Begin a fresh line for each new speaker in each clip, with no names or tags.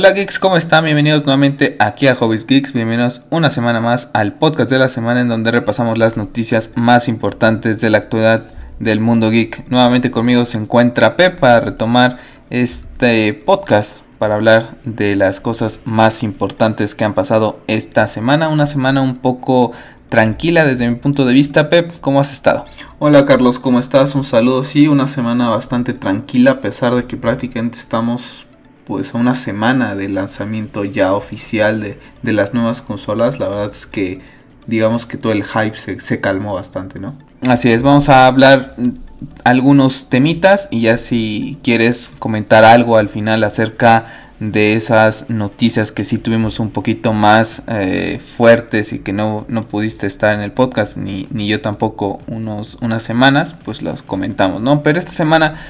Hola geeks, ¿cómo están? Bienvenidos nuevamente aquí a Hobbies Geeks, bienvenidos una semana más al podcast de la semana en donde repasamos las noticias más importantes de la actualidad del mundo geek. Nuevamente conmigo se encuentra Pep para retomar este podcast para hablar de las cosas más importantes que han pasado esta semana, una semana un poco tranquila desde mi punto de vista. Pep, ¿cómo has estado?
Hola Carlos, ¿cómo estás? Un saludo, sí, una semana bastante tranquila a pesar de que prácticamente estamos pues a una semana del lanzamiento ya oficial de, de, las nuevas consolas, la verdad es que digamos que todo el hype se, se, calmó bastante, ¿no?
Así es, vamos a hablar algunos temitas y ya si quieres comentar algo al final acerca de esas noticias que sí tuvimos un poquito más eh, fuertes y que no, no pudiste estar en el podcast ni, ni yo tampoco unos, unas semanas, pues los comentamos, ¿no? Pero esta semana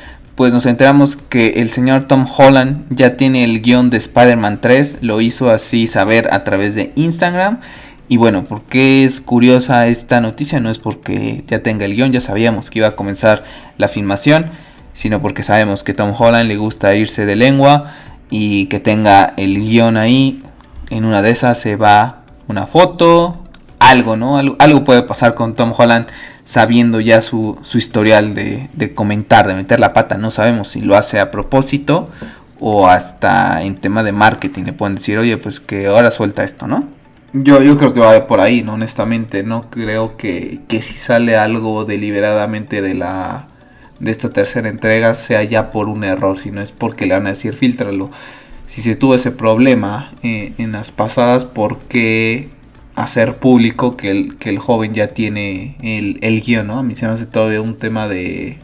pues nos enteramos que el señor Tom Holland ya tiene el guion de Spider-Man 3, lo hizo así saber a través de Instagram. Y bueno, ¿por qué es curiosa esta noticia? No es porque ya tenga el guion, ya sabíamos que iba a comenzar la filmación, sino porque sabemos que Tom Holland le gusta irse de lengua y que tenga el guion ahí. En una de esas se va una foto, algo, ¿no? Algo, algo puede pasar con Tom Holland sabiendo ya su, su historial de, de, comentar, de meter la pata. No sabemos si lo hace a propósito o hasta en tema de marketing le pueden decir, oye, pues que ahora suelta esto, ¿no?
Yo, yo creo que va por ahí, ¿no? Honestamente, no creo que, que si sale algo deliberadamente de la de esta tercera entrega sea ya por un error, sino es porque le van a decir filtralo. Si se tuvo ese problema eh, en las pasadas, ¿por qué hacer público que el, que el joven ya tiene el, el guion, ¿no? A mí se me hace todavía un tema de,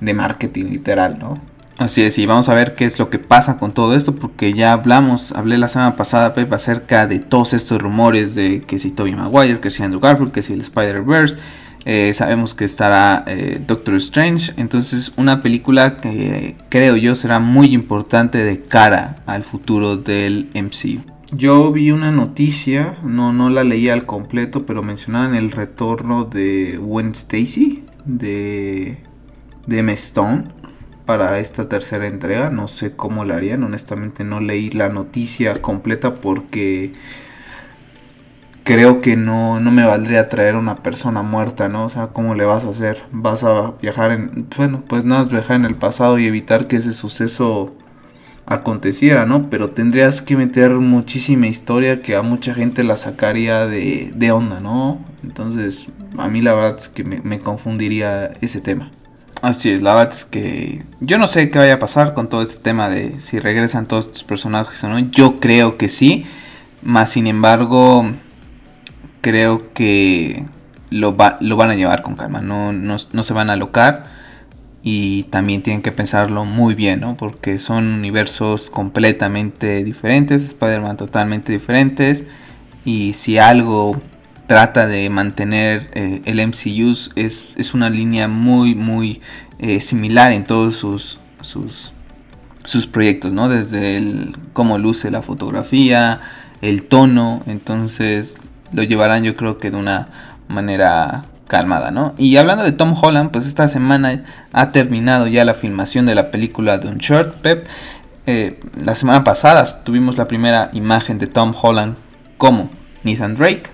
de marketing literal, ¿no?
Así es, y vamos a ver qué es lo que pasa con todo esto, porque ya hablamos, hablé la semana pasada, Pep, acerca de todos estos rumores de que si Tobey Maguire, que si Andrew Garfield, que si el Spider-Verse, eh, sabemos que estará eh, Doctor Strange, entonces una película que creo yo será muy importante de cara al futuro del MCU.
Yo vi una noticia, no, no la leí al completo, pero mencionaban el retorno de Gwen Stacy, de, de M. Stone, para esta tercera entrega. No sé cómo la harían, honestamente no leí la noticia completa porque creo que no, no me valdría traer una persona muerta, ¿no? O sea, ¿cómo le vas a hacer? Vas a viajar en, bueno, pues no, viajar en el pasado y evitar que ese suceso aconteciera, ¿no? Pero tendrías que meter muchísima historia que a mucha gente la sacaría de, de onda, ¿no? Entonces, a mí la verdad es que me, me, confundiría ese tema.
Así es, la verdad es que yo no sé qué vaya a pasar con todo este tema de si regresan todos estos personajes o no. Yo creo que sí, más sin embargo, creo que lo, va, lo van a llevar con calma, no, no, no se van a alocar y también tienen que pensarlo muy bien, ¿no? Porque son universos completamente diferentes, Spider-Man totalmente diferentes. Y si algo trata de mantener eh, el MCU es, es, una línea muy, muy eh, similar en todos sus, sus, sus proyectos, ¿no? Desde el cómo luce la fotografía, el tono, entonces lo llevarán yo creo que de una manera calmada, ¿no? Y hablando de Tom Holland, pues esta semana ha terminado ya la filmación de la película de Short Pep. Eh, la semana pasada tuvimos la primera imagen de Tom Holland como Nathan Drake.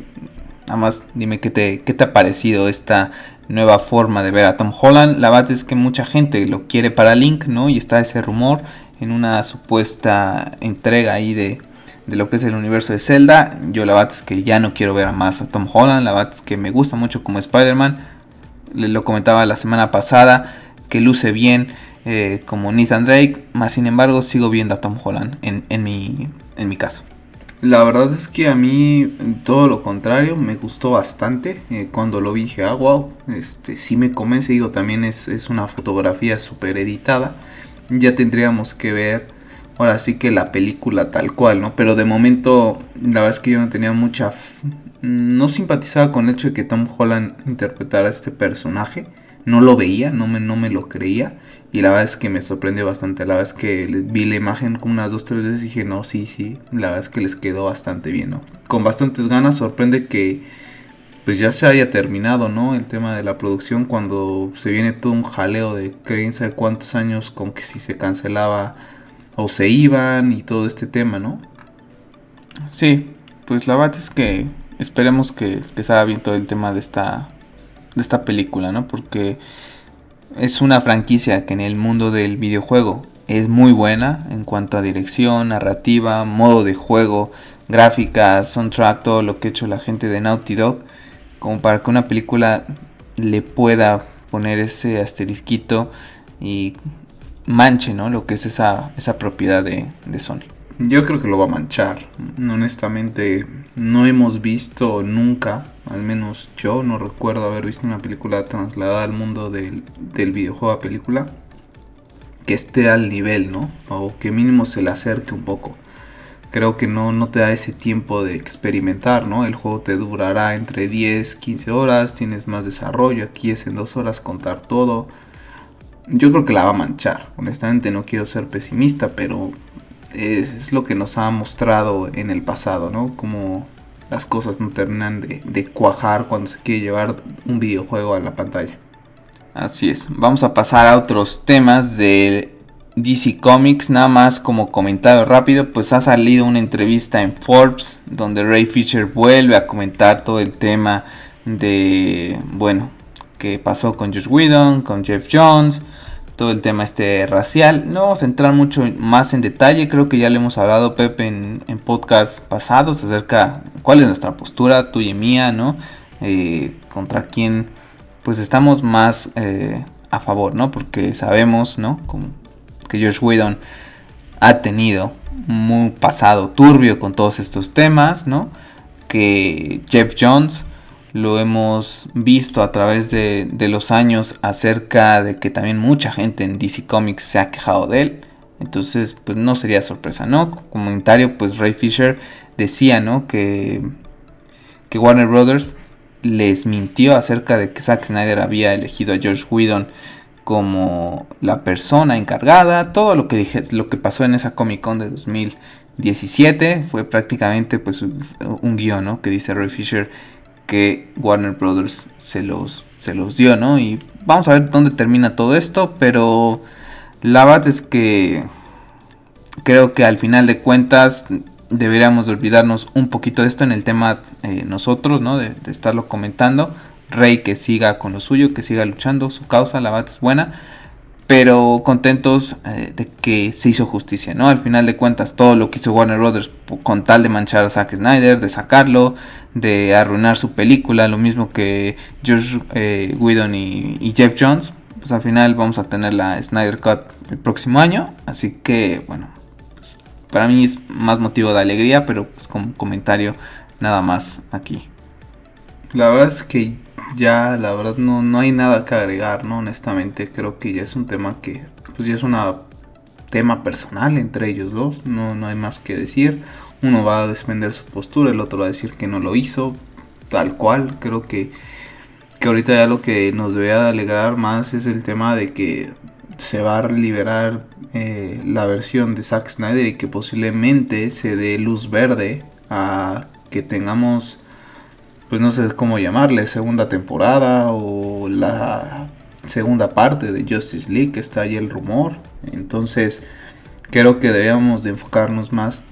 Nada más dime qué te, qué te ha parecido esta nueva forma de ver a Tom Holland. La verdad es que mucha gente lo quiere para Link, ¿no? Y está ese rumor en una supuesta entrega ahí de, de lo que es el universo de Zelda. Yo la verdad es que ya no quiero ver más a Tom Holland. La verdad es que me gusta mucho como Spider-Man. Lo comentaba la semana pasada que luce bien eh, como Nathan Drake. Más sin embargo sigo viendo a Tom Holland en, en, mi, en mi caso.
La verdad es que a mí todo lo contrario, me gustó bastante. Eh, cuando lo vi dije, ah, wow, este, sí me convence. Digo, también es, es una fotografía súper editada. Ya tendríamos que ver ahora sí que la película tal cual, ¿no? Pero de momento, la verdad es que yo no tenía mucha... No simpatizaba con el hecho de que Tom Holland interpretara a este personaje. No lo veía, no me, no me lo creía. Y la verdad es que me sorprendió bastante. La verdad es que vi la imagen como unas dos, tres veces y dije, no, sí, sí. La verdad es que les quedó bastante bien, ¿no? Con bastantes ganas. Sorprende que pues ya se haya terminado, ¿no? El tema de la producción cuando se viene todo un jaleo de quién sabe cuántos años con que si se cancelaba o se iban y todo este tema, ¿no?
Sí, pues la verdad es que esperemos que, que salga bien todo el tema de esta, de esta película, ¿no? Porque es una franquicia que en el mundo del videojuego es muy buena en cuanto a dirección, narrativa, modo de juego, gráfica, soundtrack, todo lo que ha hecho la gente de Naughty Dog, como para que una película le pueda poner ese asterisquito y manche, ¿no? Lo que es esa, esa propiedad de, de Sony.
Yo creo que lo va a manchar. Honestamente, no hemos visto nunca, al menos yo no recuerdo haber visto una película trasladada al mundo del, del videojuego a película que esté al nivel, ¿no? O que mínimo se le acerque un poco. Creo que no, no te da ese tiempo de experimentar, ¿no? El juego te durará entre 10, 15 horas, tienes más desarrollo, aquí es en 2 horas contar todo. Yo creo que la va a manchar, honestamente no quiero ser pesimista, pero es, lo que nos ha mostrado en el pasado, ¿no? Como las cosas no terminan de, cuajar cuando se quiere llevar un videojuego a la pantalla.
Así es. Vamos a pasar a otros temas de DC Comics. Nada más como comentario rápido, pues ha salido una entrevista en Forbes donde Ray Fisher vuelve a comentar todo el tema de, bueno, que pasó con Josh Whedon, con Jeff Jones, todo el tema este racial. No vamos a entrar mucho más en detalle, creo que ya le hemos hablado Pepe en, en podcasts pasados acerca cuál es nuestra postura, tuya y mía, ¿no? Eh, contra quién pues estamos más eh, a favor, ¿no? Porque sabemos, ¿no? que Josh Whedon ha tenido un pasado turbio con todos estos temas, ¿no? Que Jeff Jones lo hemos visto a través de, de, los años acerca de que también mucha gente en DC Comics se ha quejado de él. Entonces, pues no sería sorpresa, ¿no? Comentario, pues Ray Fisher decía, ¿no? Que, que Warner Brothers les mintió acerca de que Zack Snyder había elegido a George Whedon como la persona encargada. Todo lo que dije, lo que pasó en esa Comic Con de 2017 fue prácticamente pues un guion, ¿no? Que dice Ray Fisher que Warner Brothers se los se los dio, ¿no? Y vamos a ver dónde termina todo esto, pero la verdad es que creo que al final de cuentas deberíamos de olvidarnos un poquito de esto en el tema eh, nosotros, ¿no? De, estarlo comentando. Rey que siga con lo suyo, que siga luchando, su causa, la bat es buena, pero contentos eh, de que se hizo justicia, ¿no? Al final de cuentas, todo lo que hizo Warner Brothers con tal de manchar a Zack Snyder, de sacarlo, de arruinar su película, lo mismo que George eh, Whedon y, y Jeff Jones, pues al final vamos a tener la Snyder Cut el próximo año, así que bueno, para mí es más motivo de alegría, pero pues como comentario nada más aquí.
La verdad es que ya, la verdad no, no hay nada que agregar, ¿no? Honestamente creo que ya es un tema que, pues ya es un tema personal entre ellos dos, no, no hay más que decir. Uno va a defender su postura, el otro va a decir que no lo hizo, tal cual. Creo que, que ahorita ya lo que nos debe alegrar más es el tema de que se va a liberar eh, la versión de Zack Snyder y que posiblemente se dé luz verde a que tengamos, pues no sé cómo llamarle, segunda temporada o la segunda parte de Justice League, que está ahí el rumor. Entonces, creo que deberíamos de enfocarnos más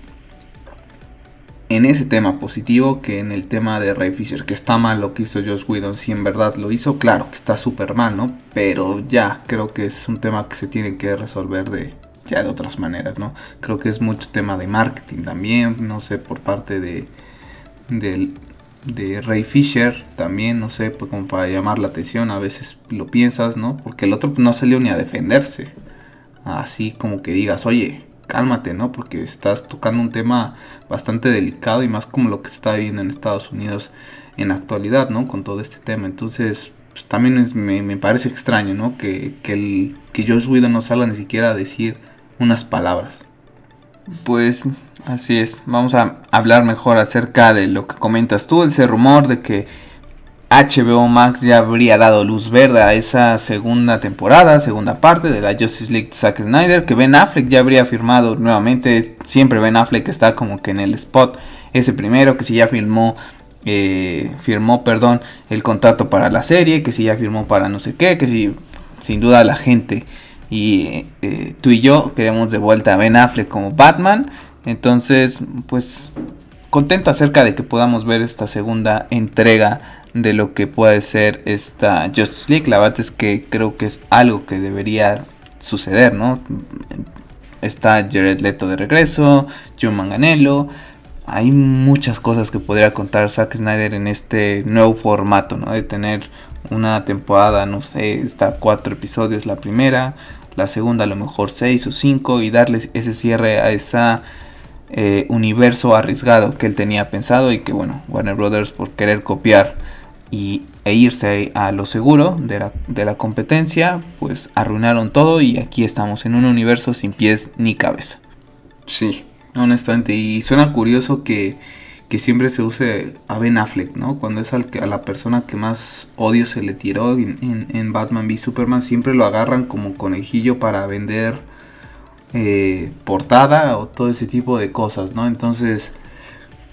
en ese tema positivo que en el tema de Ray Fisher, que está mal lo que hizo Josh Whedon, si en verdad lo hizo, claro que está súper mal, ¿no? Pero ya, creo que es un tema que se tiene que resolver de ya de otras maneras, ¿no? Creo que es mucho tema de marketing también, no sé, por parte de, de, de Ray Fisher también, no sé, pues como para llamar la atención, a veces lo piensas, ¿no? Porque el otro no salió ni a defenderse, así como que digas, oye, cálmate, ¿no? Porque estás tocando un tema bastante delicado y más como lo que se está viviendo en Estados Unidos en actualidad, ¿no? Con todo este tema. Entonces, pues, también me, parece extraño, ¿no? Que, que, el, que Josh no salga ni siquiera a decir unas palabras.
Pues así es. Vamos a hablar mejor acerca de lo que comentas tú, ese rumor de que HBO Max ya habría dado luz verde a esa segunda temporada, segunda parte de la Justice League Zack Snyder, que Ben Affleck ya habría firmado nuevamente, siempre Ben Affleck está como que en el spot, ese primero, que si ya firmó, eh, firmó, perdón, el contrato para la serie, que si ya firmó para no sé qué, que si sin duda la gente y eh, tú y yo queremos de vuelta a Ben Affleck como Batman. Entonces, pues contento acerca de que podamos ver esta segunda entrega de lo que puede ser esta Justice League. La verdad es que creo que es algo que debería suceder, ¿no? Está Jared Leto de regreso, John Manganello. Hay muchas cosas que podría contar Zack Snyder en este nuevo formato, ¿no? De tener una temporada, no sé, está cuatro episodios la primera, la segunda a lo mejor seis o cinco y darle ese cierre a ese eh, universo arriesgado que él tenía pensado y que bueno, Warner Brothers por querer copiar y, e irse a lo seguro de la, de la competencia, pues arruinaron todo y aquí estamos en un universo sin pies ni cabeza.
Sí, honestamente, y suena curioso que que siempre se use a Ben Affleck, ¿no? Cuando es al a la persona que más odio se le tiró en, Batman v Superman, siempre lo agarran como conejillo para vender eh, portada o todo ese tipo de cosas, ¿no? Entonces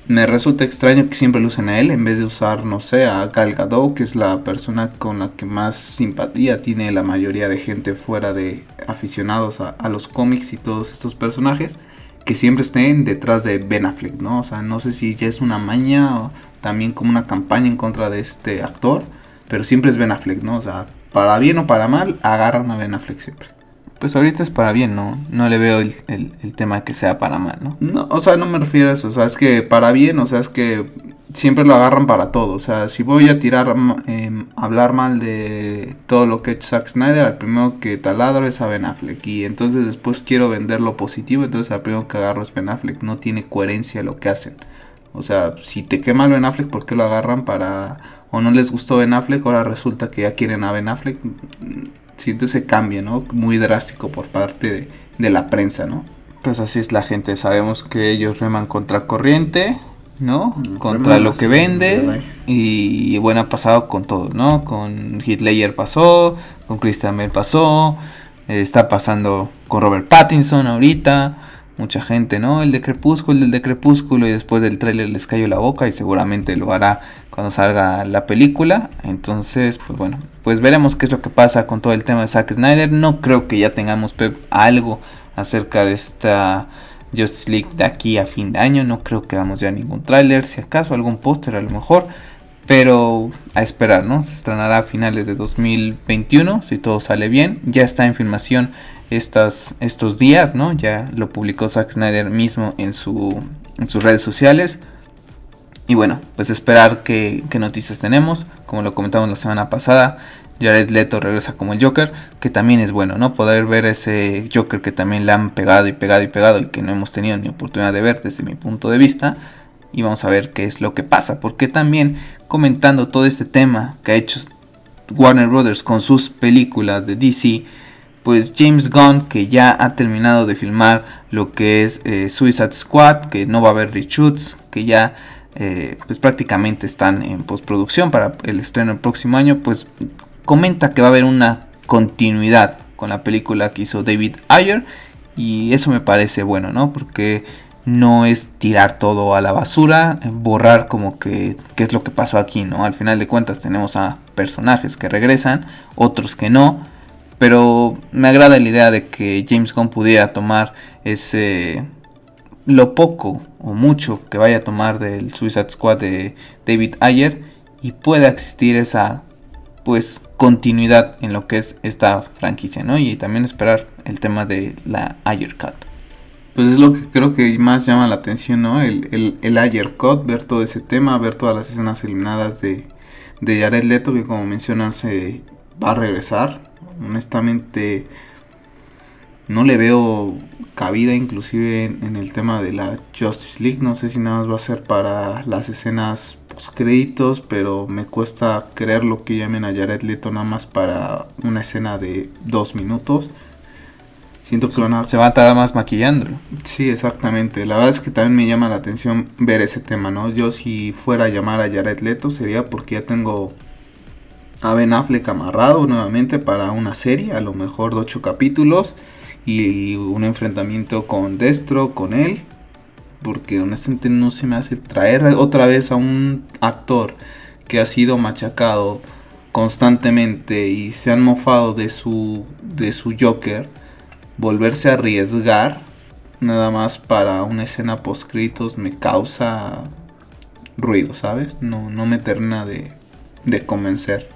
me resulta extraño que siempre lo a él en vez de usar, no sé, a Gal Gadot, que es la persona con la que más simpatía tiene la mayoría de gente fuera de aficionados a los cómics y todos estos personajes que siempre estén detrás de Ben Affleck, ¿no? O sea, no sé si ya es una maña o también como una campaña en contra de este actor, pero siempre es Ben Affleck, ¿no? O sea, para bien o para mal, agarran a Ben Affleck siempre.
Pues ahorita es para bien, ¿no? No le veo el, el tema que sea para mal, ¿no?
No, o sea, no me refiero a eso, o sea, es que para bien, o sea, es que siempre lo agarran para todo. O sea, si voy a tirar, eh, hablar mal de todo lo que ha hecho Zack Snyder, al primero que taladro es a Ben Affleck. Y entonces después quiero vender lo positivo, entonces al primero que agarro es Ben Affleck. No tiene coherencia lo que hacen. O sea, si te quema Ben Affleck, ¿por qué lo agarran para... o no les gustó Ben Affleck, ahora resulta que ya quieren a Ben Affleck? Siento ese cambio, ¿no? Muy drástico por parte de, de la prensa, ¿no?
Pues así es la gente, sabemos que ellos reman contra corriente, ¿no? Contra lo que vende. Y bueno, ha pasado con todo, ¿no? Con Hitler pasó, con Christian Bale pasó, eh, está pasando con Robert Pattinson ahorita. Mucha gente, ¿no? El de Crepúsculo, el de Crepúsculo, y después del tráiler les cayó la boca y seguramente lo hará cuando salga la película. Entonces, pues bueno, pues veremos qué es lo que pasa con todo el tema de Zack Snyder. No creo que ya tengamos algo acerca de esta Justice League de aquí a fin de año. No creo que hagamos ya ningún tráiler, si acaso algún póster a lo mejor. Pero a esperar, ¿no? Se estrenará a finales de 2021, si todo sale bien. Ya está en filmación estas, estos días, ¿no? Ya lo publicó Zack Snyder mismo en, su, en sus redes sociales. Y bueno, pues esperar qué, qué noticias tenemos. Como lo comentamos la semana pasada, Jared Leto regresa como el Joker, que también es bueno, ¿no? Poder ver ese Joker que también le han pegado y pegado y pegado y que no hemos tenido ni oportunidad de ver desde mi punto de vista. Y vamos a ver qué es lo que pasa, porque también comentando todo este tema que ha hecho Warner Brothers con sus películas de DC, pues James Gunn, que ya ha terminado de filmar lo que es eh, Suicide Squad, que no va a haber reshoots, que ya eh, pues prácticamente están en postproducción para el estreno el próximo año, pues comenta que va a haber una continuidad con la película que hizo David Ayer y eso me parece bueno, ¿no? Porque no es tirar todo a la basura, borrar como que qué es lo que pasó aquí, ¿no? Al final de cuentas tenemos a personajes que regresan, otros que no, pero me agrada la idea de que James Gunn pudiera tomar ese lo poco o mucho que vaya a tomar del Suicide Squad de David Ayer y pueda existir esa pues continuidad en lo que es esta franquicia, ¿no? Y también esperar el tema de la Ayer Cut.
Pues es lo que creo que más llama la atención, ¿no? El, el, el Ayer Cut, ver todo ese tema, ver todas las escenas eliminadas de, de Jared Leto, que como mencionas eh, va a regresar. Honestamente, no le veo cabida inclusive en, el tema de la Justice League. No sé si nada más va a ser para las escenas post créditos, pero me cuesta creer lo que llamen a Jared Leto nada más para una escena de dos minutos.
Siento que Se va a tardar más maquillándolo.
Sí, exactamente. La verdad es que también me llama la atención ver ese tema, ¿no? Yo si fuera a llamar a Jared Leto sería porque ya tengo a Ben Affleck amarrado nuevamente para una serie, a lo mejor de ocho capítulos y un enfrentamiento con Destro, con él, porque honestamente no se me hace traer otra vez a un actor que ha sido machacado constantemente y se han mofado de su de su Joker, volverse a arriesgar nada más para una escena post me causa ruido, ¿sabes? No, no me termina de, de convencer.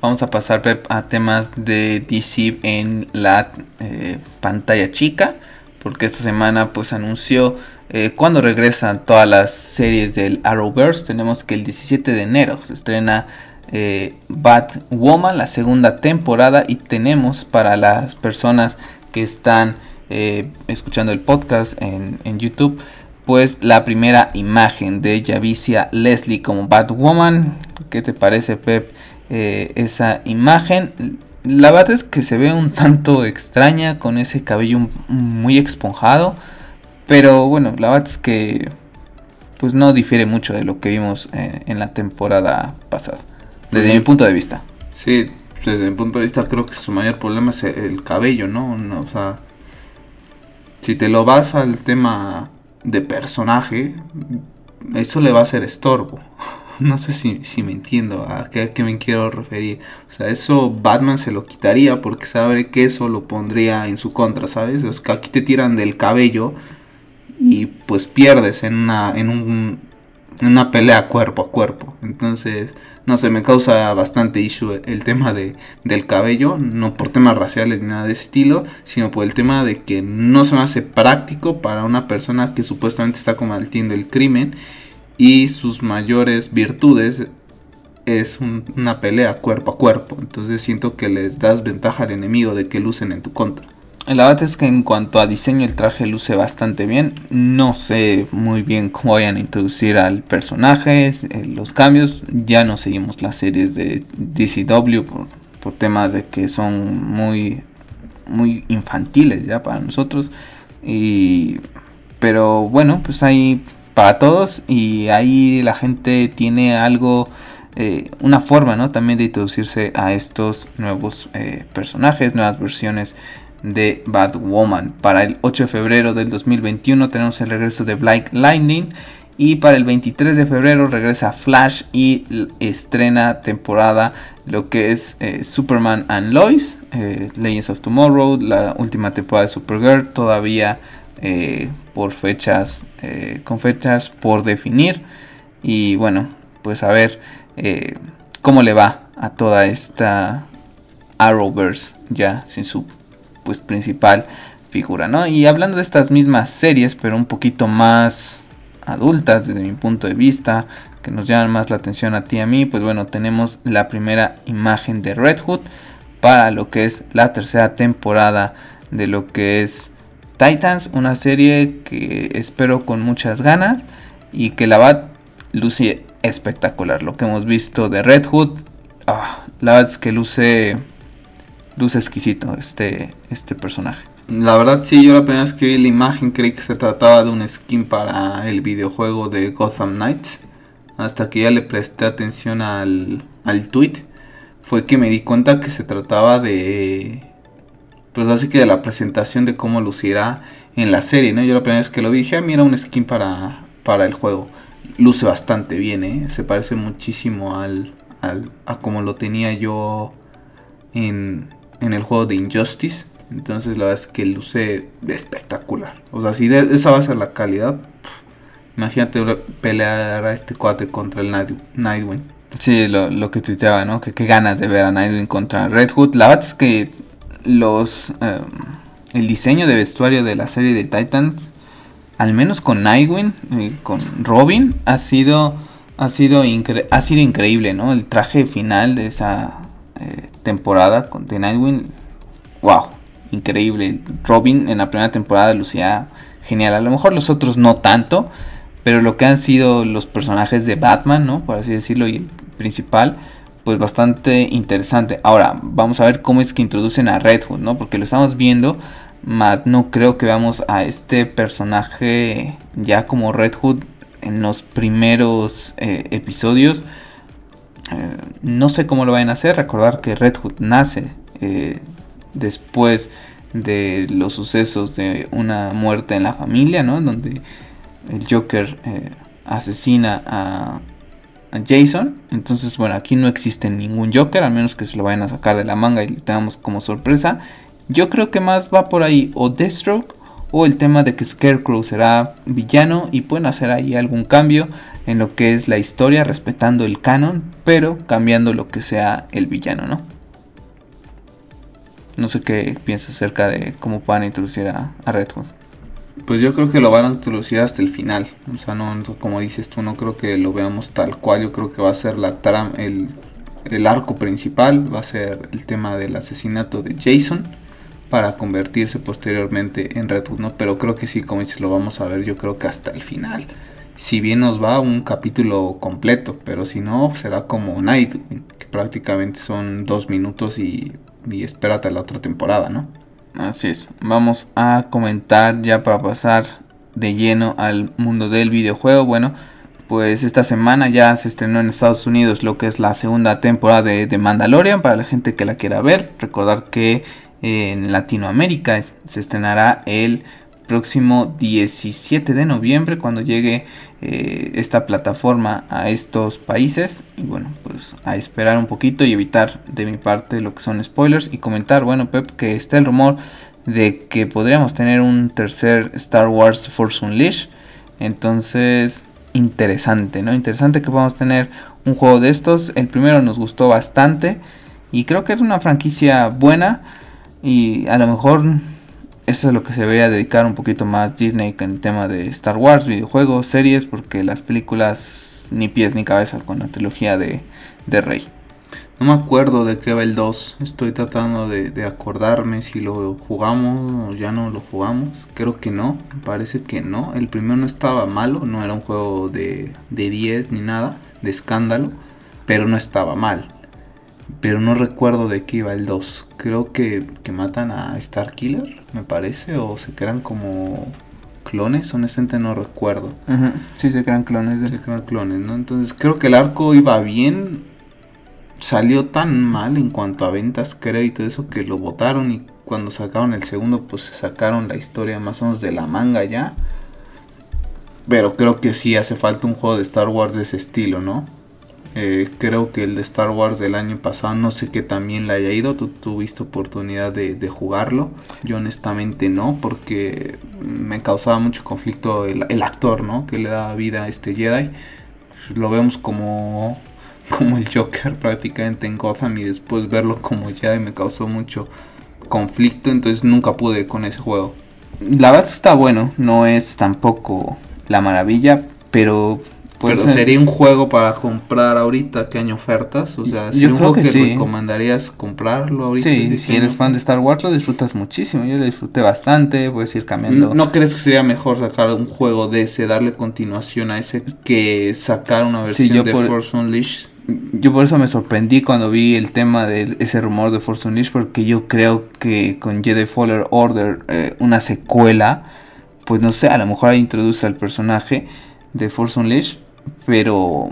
Vamos a pasar a temas de DC en la eh, pantalla chica, porque esta semana pues anunció eh, cuando regresan todas las series del Arrowverse. Tenemos que el 17 de enero se estrena eh, Batwoman, la segunda temporada, y tenemos para las personas que están eh, escuchando el podcast en, YouTube, pues la primera imagen de Javicia Leslie como Batwoman. ¿Qué te parece, Pep? Eh, esa imagen. La verdad es que se ve un tanto extraña con ese cabello muy esponjado. Pero bueno, la verdad es que pues no difiere mucho de lo que vimos eh, en la temporada pasada. Desde mi punto de vista.
Sí, desde mi punto de vista creo que su mayor problema es el cabello, ¿no? no o sea, si te lo vas al tema de personaje, eso le va a ser estorbo. No sé si, si me entiendo a qué, me quiero referir. O sea, eso Batman se lo quitaría porque sabe que eso lo pondría en su contra, ¿sabes? O que aquí te tiran del cabello y pues pierdes en una, en un, en una pelea cuerpo a cuerpo. Entonces, no sé, me causa bastante issue el tema de, del cabello, no por temas raciales ni nada de ese estilo, sino por el tema de que no se me hace práctico para una persona que supuestamente está combatiendo el crimen y sus mayores virtudes es una pelea cuerpo a cuerpo. Entonces siento que les das ventaja al enemigo de que lucen en tu contra.
La verdad es que en cuanto a diseño el traje luce bastante bien. No sé muy bien cómo vayan a introducir al personaje, eh, los cambios. Ya no seguimos las series de DCW por, por temas de que son muy, muy infantiles ya para nosotros. Y, pero bueno, pues hay para todos y ahí la gente tiene algo... Eh, una forma ¿no? también de introducirse a estos nuevos eh, personajes, nuevas versiones de Batwoman. Para el 8 de febrero del 2021 tenemos el regreso de Black Lightning. Y para el 23 de febrero regresa Flash y estrena temporada lo que es eh, Superman and Lois, Legends of Tomorrow, la última temporada de Supergirl, todavía eh, por fechas, con fechas por definir. Y bueno, pues a ver cómo le va a toda esta Arrowverse ya sin su pues principal figura, ¿no? Y hablando de estas mismas series, pero un poquito más adultas desde mi punto de vista, que nos llaman más la atención a ti y a mí, pues bueno, tenemos la primera imagen de Red Hood para lo que es la tercera temporada de lo que es Titans, una serie que espero con muchas ganas y que la va luce espectacular. Lo que hemos visto de Red Hood, ah, la verdad es que luce luce exquisito este, este personaje.
La verdad sí, yo la primera vez que vi la imagen creí que se trataba de un skin para el videojuego de Gotham Knights. Hasta que ya le presté atención al, al tweet. Fue que me di cuenta que se trataba de... Pues así que de la presentación de cómo lucirá en la serie, ¿no? Yo la primera vez que lo vi dije, ah, mira un skin para, para el juego. Luce bastante bien, ¿eh? Se parece muchísimo al, al, a como lo tenía yo en, en el juego de Injustice. Entonces la verdad es que luce espectacular. O sea, si esa va a ser la calidad, imagínate pelear a este cuate contra el Nightwing.
Sí, lo, lo que tuiteaba, ¿no? Que qué ganas de ver a Nightwing contra Red Hood. La verdad es que los em, el diseño de vestuario de la serie de Titans, al menos con Nightwing, con Robin, ha sido ha sido ha sido increíble, ¿no? El traje final de esa eh, temporada con Nightwing, wow, increíble. Robin en la primera temporada lucía genial. A lo mejor los otros no tanto, pero lo que han sido los personajes de Batman, ¿no? Por así decirlo, y el principal, pues bastante interesante. Ahora, vamos a ver cómo es que introducen a Red Hood, ¿no? Porque lo estamos viendo, más no creo que veamos a este personaje ya como Red Hood en los primeros eh, episodios. Eh, no sé cómo lo vayan a hacer. Recordar que Red Hood nace eh, después de los sucesos de una muerte en la familia, ¿no? Donde el Joker asesina a, Jason. Entonces, bueno, aquí no existe ningún Joker, al menos que se lo vayan a sacar de la manga y lo tengamos como sorpresa. Yo creo que más va por ahí o Deathstroke o el tema de que Scarecrow será villano y pueden hacer ahí algún cambio en lo que es la historia respetando el canon, pero cambiando lo que sea el villano, ¿no? No sé qué piensas acerca de cómo puedan introducir a, Red Hood.
Pues yo creo que lo van a introducir hasta el final. O sea, no, como dices tú, no creo que lo veamos tal cual. Yo creo que va a ser la trama, el, el arco principal, va a ser el tema del asesinato de Jason para convertirse posteriormente en Red Hood, ¿no? Pero creo que sí, como dices, lo vamos a ver yo creo que hasta el final. Si bien nos va un capítulo completo, pero si no, será como Nightwing, que prácticamente son dos minutos y, y espérate la otra temporada, ¿no?
Así es. Vamos a comentar ya para pasar de lleno al mundo del videojuego. Bueno, pues esta semana ya se estrenó en Estados Unidos lo que es la segunda temporada de, de Mandalorian para la gente que la quiera ver. Recordar que en Latinoamérica. Se estrenará el próximo 17 de noviembre cuando llegue eh, esta plataforma a estos países. Y bueno, pues a esperar un poquito y evitar de mi parte lo que son spoilers y comentar, bueno, Pep, que está el rumor de que podríamos tener un tercer Star Wars Force Unleashed. Entonces, interesante, ¿no? Interesante que podamos tener un juego de estos. El primero nos gustó bastante y creo que es una franquicia buena. Y a lo mejor eso es lo que se debería dedicar un poquito más Disney con el tema de Star Wars, videojuegos, series, porque las películas ni pies ni cabeza con la trilogía de, Rey.
No me acuerdo de qué va el 2. Estoy tratando de, acordarme si lo jugamos o ya no lo jugamos. Creo que no. Parece que no. El primero no estaba malo. No era un juego de, de 10 ni nada. De escándalo. Pero no estaba mal pero no recuerdo de qué iba el 2. Creo que, matan a Starkiller, me parece, o se crean como clones, honestamente no recuerdo.
Sí, se crean clones.
Se crean clones, ¿no? Entonces creo que el arco iba bien, salió tan mal en cuanto a ventas, creo, y todo eso que lo votaron y cuando sacaron el segundo, pues se sacaron la historia más o menos de la manga ya. Pero creo que sí hace falta un juego de Star Wars de ese estilo, ¿no? Eh, creo que el de Star Wars del año pasado, no sé qué también le haya ido. ¿Tú tuviste oportunidad de, jugarlo? Yo honestamente no, porque me causaba mucho conflicto el, actor, ¿no? Que le da vida a este Jedi. Lo vemos como, como el Joker prácticamente en Gotham y después verlo como Jedi me causó mucho conflicto. Entonces nunca pude con ese juego.
La verdad está bueno, no es tampoco la maravilla, pero
pues sería un juego para comprar ahorita que hay ofertas. O sea, sería un juego que, recomendarías comprarlo ahorita.
Sí, si eres fan de Star Wars lo disfrutas muchísimo. Yo lo disfruté bastante, puedes ir cambiando.
¿No crees que sería mejor sacar un juego de ese, darle continuación a ese, que sacar una versión de Force Unleashed?
Yo por eso me sorprendí cuando vi el tema de ese rumor de Force Unleashed, porque yo creo que con Jedi Fallen Order, eh, una secuela, pues no sé, a lo mejor ahí introduce al personaje de Force Unleashed pero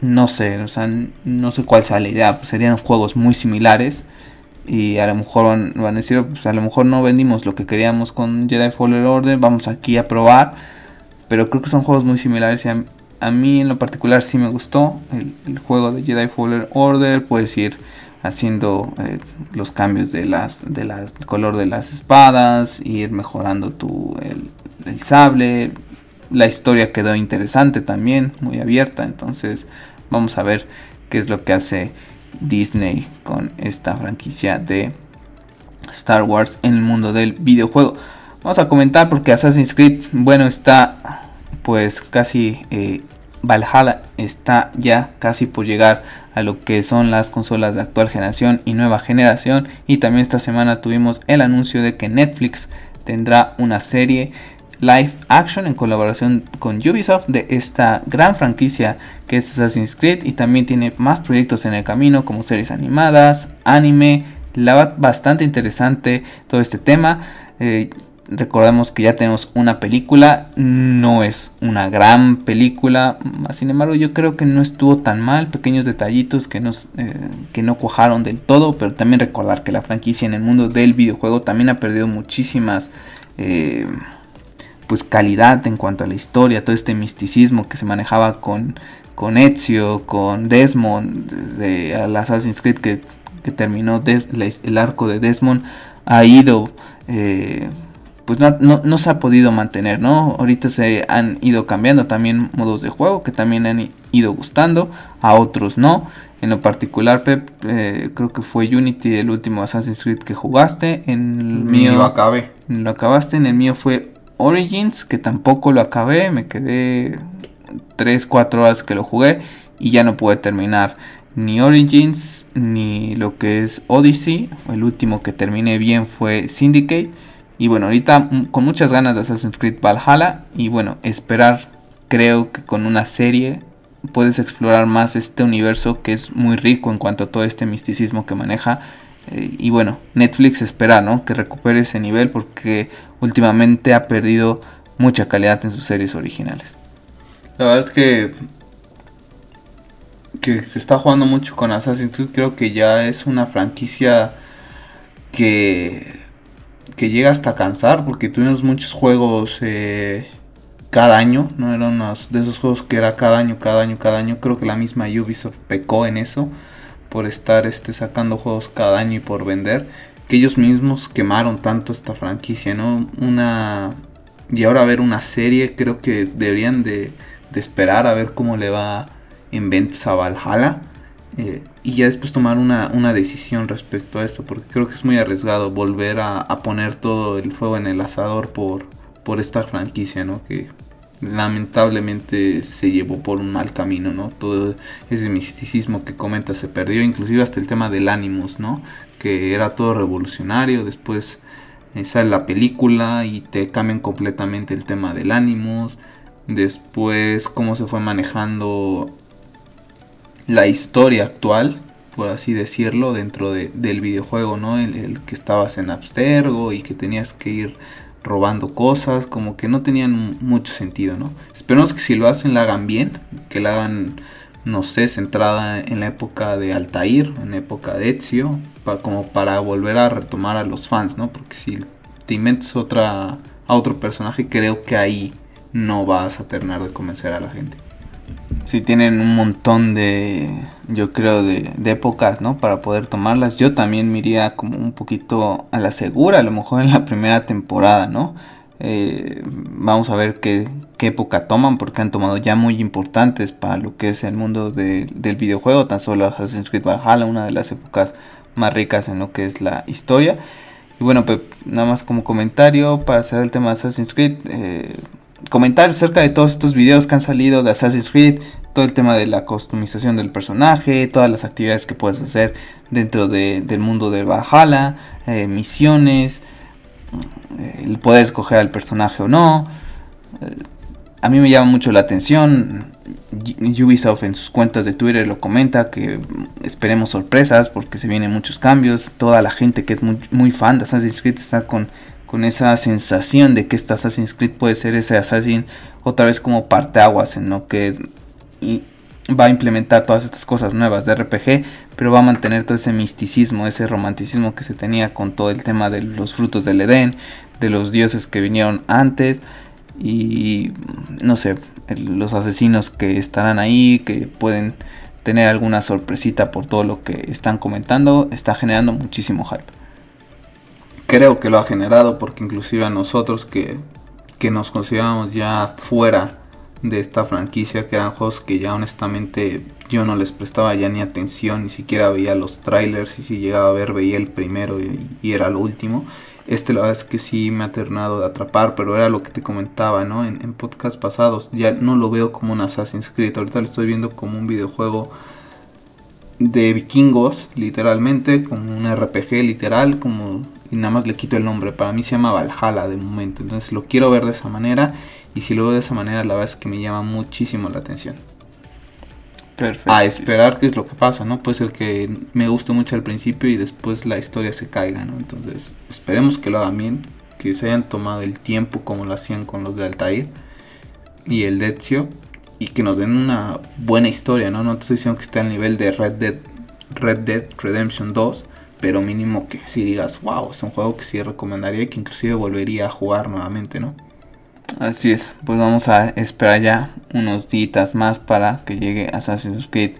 no sé, o sea, no sé cuál sea la idea. Pues serían juegos muy similares y a lo mejor van, a decir, pues a lo mejor no vendimos lo que queríamos con Jedi Fallen Order, vamos aquí a probar. Pero creo que son juegos muy similares y a, mí en lo particular sí me gustó el, juego de Jedi Fallen Order. Puedes ir haciendo eh, los cambios de las de la color de las espadas, ir mejorando tu el, el sable, la historia quedó interesante también, muy abierta. Entonces vamos a ver qué es lo que hace Disney con esta franquicia de Star Wars en el mundo del videojuego. Vamos a comentar porque Assassin's Creed, bueno, está pues casi... Eh, Valhalla está ya casi por llegar a lo que son las consolas de actual generación y nueva generación. Y también esta semana tuvimos el anuncio de que Netflix tendrá una serie live action en colaboración con Ubisoft de esta gran franquicia que es Assassin's Creed y también tiene más proyectos en el camino como series animadas, anime, la bastante interesante todo este tema. Eh, recordemos que ya tenemos una película, no es una gran película, sin embargo yo creo que no estuvo tan mal, pequeños detallitos que, nos, eh, que no cuajaron del todo, pero también recordar que la franquicia en el mundo del videojuego también ha perdido muchísimas... Eh, pues calidad en cuanto a la historia, todo este misticismo que se manejaba con, con Ezio, con Desmond, desde el Assassin's Creed que, terminó el arco de Desmond, ha ido, eh, pues no, no, se ha podido mantener, ¿no? Ahorita se han ido cambiando también modos de juego que también han ido gustando, a otros no. En lo particular, Pep, eh, creo que fue Unity el último Assassin's Creed que jugaste. En el mío.
Lo acabé.
Lo acabaste. En el mío fue Origins, que tampoco lo acabé. Me quedé 3-4 horas que lo jugué y ya no pude terminar ni Origins ni lo que es Odyssey. El último que terminé bien fue Syndicate. Y bueno, ahorita con muchas ganas de Assassin's Creed Valhalla. Y bueno, esperar, creo que con una serie puedes explorar más este universo que es muy rico en cuanto a todo este misticismo que maneja. Eh, y bueno, Netflix espera, ¿no? Que recupere ese nivel porque últimamente ha perdido mucha calidad en sus series originales.
La verdad es que que se está jugando mucho con Assassin's Creed, creo que ya es una franquicia que que llega hasta cansar porque tuvimos muchos juegos eh, cada año, no eran de esos juegos que era cada año, cada año, cada año. Creo que la misma Ubisoft pecó en eso por estar este, sacando juegos cada año y por vender. Que ellos mismos quemaron tanto esta franquicia, ¿no? Una. Y ahora ver una serie, creo que deberían de, esperar a ver cómo le va en ventas a Valhalla. Eh, y ya después tomar una, decisión respecto a esto, porque creo que es muy arriesgado volver a, a, poner todo el fuego en el asador por, por esta franquicia, ¿no? Que lamentablemente se llevó por un mal camino, ¿no? Todo ese misticismo que comenta se perdió, inclusive hasta el tema del Animus, ¿no? Que era todo revolucionario, después eh, sale la película y te cambian completamente el tema del Animus, después cómo se fue manejando la historia actual, por así decirlo, dentro del videojuego, ¿no? El que estabas en Abstergo y que tenías que ir robando cosas, como que no tenían mucho sentido, ¿no? Esperemos que si lo hacen, la hagan bien, que la hagan, no sé, centrada en la época de Altair, en la época de Ezio, como para volver a retomar a los fans, ¿no? Porque si te inventes otra, a otro personaje, creo que ahí no vas a terminar de convencer a la gente.
Si tienen un montón de, yo creo, de, épocas, ¿no? Para poder tomarlas. Yo también me iría como un poquito a la segura, a lo mejor en la primera temporada, ¿no? Eh, vamos a ver qué, qué, época toman, porque han tomado ya muy importantes para lo que es el mundo del videojuego. Tan solo Assassin's Creed Valhalla, una de las épocas más ricas en lo que es la historia. Y bueno, pues nada más como comentario para hacer el tema de Assassin's Creed. Eh, comentar acerca de todos estos videos que han salido de Assassin's Creed, todo el tema de la customización del personaje, todas las actividades que puedes hacer dentro del mundo de Valhalla, eh, misiones, eh, el poder escoger al personaje o no. Eh, a mí me llama mucho la atención. Ubisoft en sus cuentas de Twitter lo comenta que esperemos sorpresas porque se vienen muchos cambios. Toda la gente que es muy, muy fan de Assassin's Creed está con con esa sensación de que este Assassin's Creed puede ser ese Assassin otra vez como parteaguas en lo que va a implementar todas estas cosas nuevas de RPG, pero va a mantener todo ese misticismo, ese romanticismo que se tenía con todo el tema de los frutos del Edén, de los dioses que vinieron antes y no sé, los asesinos que estarán ahí, que pueden tener alguna sorpresita por todo lo que están comentando, está generando muchísimo hype
creo que lo ha generado porque inclusive a nosotros que, nos consideramos ya fuera de esta franquicia que eran juegos que ya honestamente yo no les prestaba ya ni atención, ni siquiera veía los trailers y si llegaba a ver veía el primero y, era el último. Este la verdad es que sí me ha terminado de atrapar, pero era lo que te comentaba, ¿no? En, en podcast pasados ya no lo veo como un Assassin's Creed, ahorita lo estoy viendo como un videojuego de vikingos, literalmente, como un RPG literal, como y nada más le quito el nombre. Para mí se llama Valhalla de momento. Entonces lo quiero ver de esa manera. Y si lo veo de esa manera, la verdad es que me llama muchísimo la atención. Perfecto. A esperar qué es lo que pasa, ¿no? Puede ser que me guste mucho al principio y después la historia se caiga, ¿no? Entonces esperemos que lo hagan bien. Que se hayan tomado el tiempo como lo hacían con los de Altair y el Dezio. Y que nos den una buena historia, ¿no? No te estoy diciendo que esté al nivel de Red Dead, Red Dead Redemption 2 pero mínimo que si digas, wow, es un juego que sí recomendaría y que inclusive volvería a jugar nuevamente, ¿no?
Así es, pues vamos a esperar ya unos días más para que llegue Assassin's Creed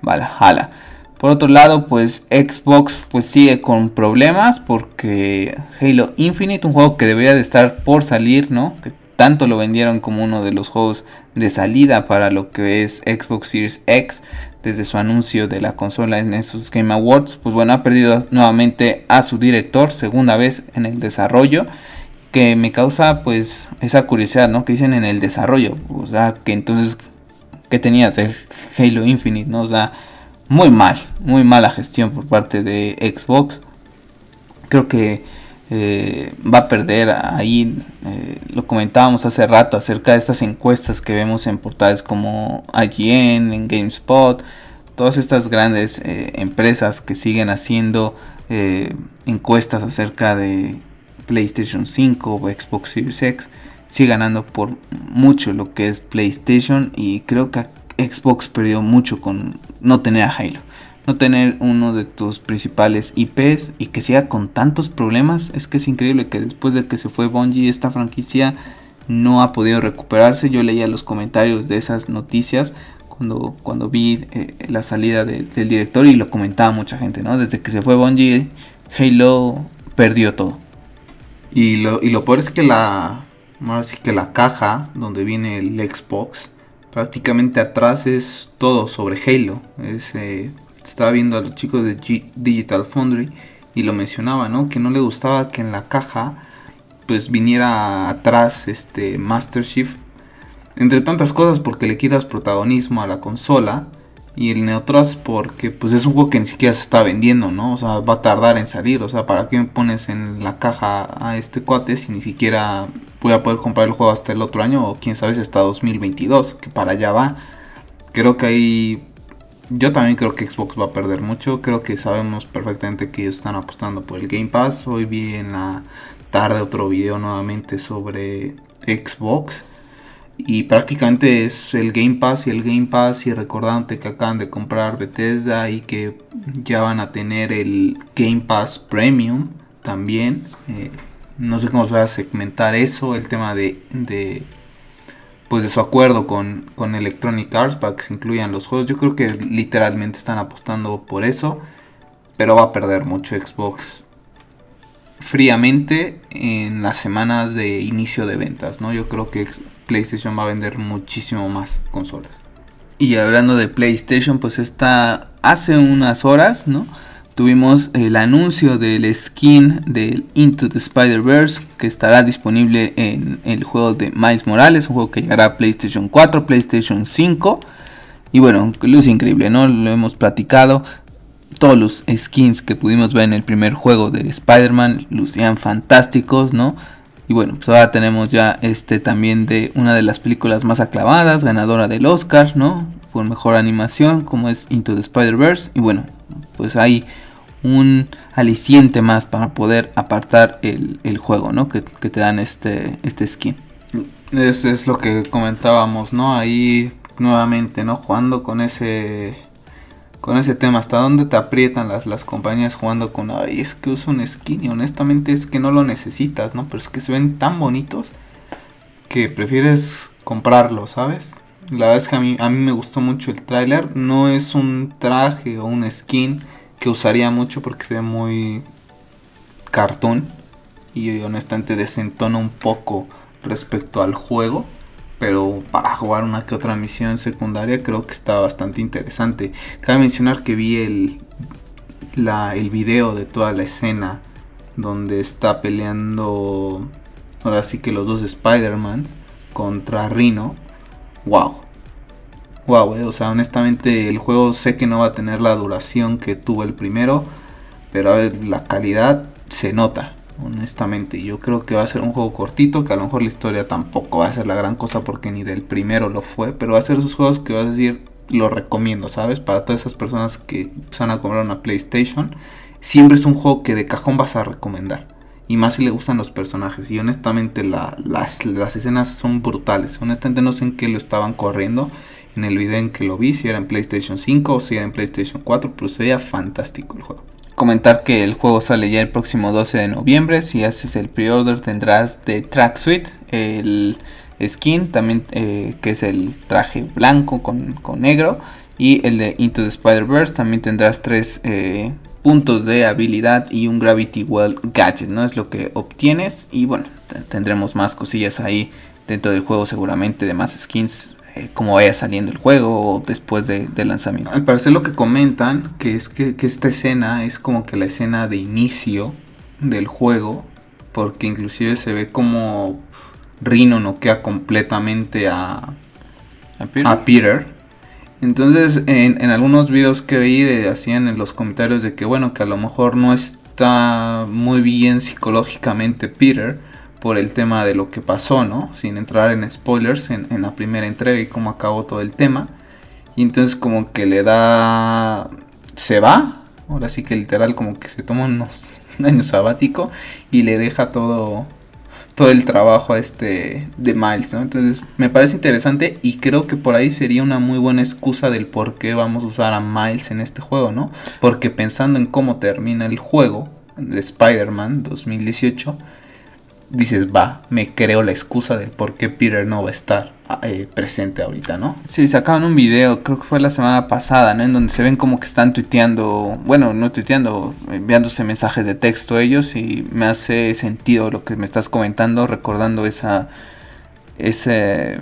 Valhalla. Por otro lado, pues Xbox pues sigue con problemas porque Halo Infinite, un juego que debería de estar por salir, ¿no? Que tanto lo vendieron como uno de los juegos de salida para lo que es Xbox Series X desde su anuncio de la consola en esos Game Awards, pues bueno, ha perdido nuevamente a su director, segunda vez en el desarrollo que me causa pues esa curiosidad, ¿no? Que dicen en el desarrollo, o sea, que entonces, ¿qué tenías de Halo Infinite, ¿no? O sea, muy mal, muy mala gestión por parte de Xbox. Creo que eh, va a perder ahí, eh, lo comentábamos hace rato acerca de estas encuestas que vemos en portales como IGN, en GameSpot, todas estas grandes eh, empresas que siguen haciendo encuestas acerca de PlayStation 5 o Xbox Series X sigue ganando por mucho lo que es PlayStation y creo que Xbox perdió mucho con no tener a Halo. No tener uno de tus principales IPs y que siga con tantos problemas. Es que es increíble que después de que se fue Bungie esta franquicia no ha podido recuperarse. Yo leía los comentarios de esas noticias cuando, cuando vi eh, la salida del director y lo comentaba mucha gente, ¿no? Desde que se fue Bungie, Halo perdió todo.
Y lo, y lo peor es que la, que la caja donde viene el Xbox, prácticamente atrás es todo sobre Halo. Es, eh, estaba viendo a los chicos de Digital Foundry y lo mencionaba, ¿no? Que no le gustaba que en la caja pues viniera atrás este Master Chief. Entre tantas cosas porque le quitas protagonismo a la consola y el Neotrust porque pues es un juego que ni siquiera se está vendiendo, ¿no? O sea, va a tardar en salir. O sea, ¿para qué me pones en la caja a este cuate si ni siquiera voy a poder comprar el juego hasta el otro año o quién sabe si hasta 2022, que para allá va. Creo que ahí... Yo también creo que Xbox va a perder mucho. Creo que sabemos perfectamente que ellos están apostando por el Game Pass. Hoy vi en la tarde otro video nuevamente sobre Xbox y prácticamente es el Game Pass y el Game Pass y recordándote que acaban de comprar Bethesda y que ya van a tener el Game Pass Premium también. Eh, no sé cómo se va a segmentar eso, el tema de, de pues de su acuerdo con, con Electronic Arts para que se incluyan los juegos. Yo creo que literalmente están apostando por eso, pero va a perder mucho Xbox fríamente en las semanas de inicio de ventas, ¿no? Yo creo que PlayStation va a vender muchísimo más consolas.
Y hablando de PlayStation, pues está hace unas horas, ¿no? Tuvimos el anuncio del skin del Into the Spider-Verse que estará disponible en el juego de Miles Morales, un juego que llegará a PlayStation 4, PlayStation 5. Y bueno, luz increíble, ¿no? Lo hemos platicado. Todos los skins que pudimos ver en el primer juego de Spider-Man lucían fantásticos, ¿no? Y bueno, pues ahora tenemos ya este también de una de las películas más aclamadas, ganadora del Oscar, ¿no? Por mejor animación, como es Into the Spider-Verse. Y bueno, pues hay un aliciente más para poder apartar el, juego, ¿no? Que, te dan este, este skin.
Es, es lo que comentábamos, ¿no? Ahí nuevamente, ¿no? Jugando con ese con ese tema, hasta dónde te aprietan las, las compañías jugando con, ay, es que uso un skin y honestamente es que no lo necesitas, ¿no? Pero es que se ven tan bonitos que prefieres comprarlo, ¿sabes? La verdad es que a mí, a mí me gustó mucho el tráiler, no es un traje o un skin que usaría mucho porque se ve muy cartoon y honestamente desentona un poco respecto al juego pero para jugar una que otra misión secundaria creo que está bastante interesante. Cabe mencionar que vi el, la, el video de toda la escena donde está peleando ahora sí que los dos Spider-Man contra Rino. Wow. Wow, eh, o sea, honestamente el juego sé que no va a tener la duración que tuvo el primero, pero a ver, la calidad se nota honestamente. Yo creo que va a ser un juego cortito, que a lo mejor la historia tampoco va a ser la gran cosa porque ni del primero lo fue, pero va a ser esos juegos que vas a decir, lo recomiendo, ¿sabes? Para todas esas personas que se van a comprar una PlayStation, siempre es un juego que de cajón vas a recomendar. Y más si le gustan los personajes. Y honestamente las, las escenas son brutales. Honestamente no sé en qué lo estaban corriendo en el video en que lo vi, si era en PlayStation 5 o si era en PlayStation 4, pero sería fantástico el juego.
Comentar que el juego sale ya el próximo 12 de noviembre. Si haces el pre-order tendrás The Track Suite, el skin, también eh, que es el traje blanco con, negro. Y el de Into the Spider-Verse también tendrás tres eh, puntos de habilidad y un Gravity Well Gadget, ¿no? Es lo que obtienes. Y bueno, tendremos más cosillas ahí dentro del juego seguramente de más skins eh, como vaya saliendo el juego o después de, lanzamiento.
Al parecer lo que comentan que es que, esta escena es como que la escena de inicio del juego porque inclusive se ve como Rino noquea completamente a, a Peter. Entonces en, en, algunos videos que vi hacían en los comentarios de que bueno que a lo mejor no está muy bien psicológicamente Peter por el tema de lo que pasó, ¿no? Sin entrar en spoilers en, la primera entrega y cómo acabó todo el tema. Y entonces como que le da... Se va. Ahora sí que literal como que se toma unos, un sabático y le deja todo todo el trabajo a este de Miles, ¿no? Entonces me parece interesante y creo que por ahí sería una muy buena excusa del por qué vamos a usar a Miles en este juego, ¿no? Porque pensando en cómo termina el juego de Spider-Man 2018, dices, va, me creo la excusa de por qué Peter no va a estar eh, presente ahorita, ¿no?
Sí, sacaban un video, creo que fue la semana pasada, ¿no? En donde se ven como que están tuiteando, bueno, no tuiteando, enviándose mensajes de texto ellos y me hace sentido lo que me estás comentando, recordando esa, ese,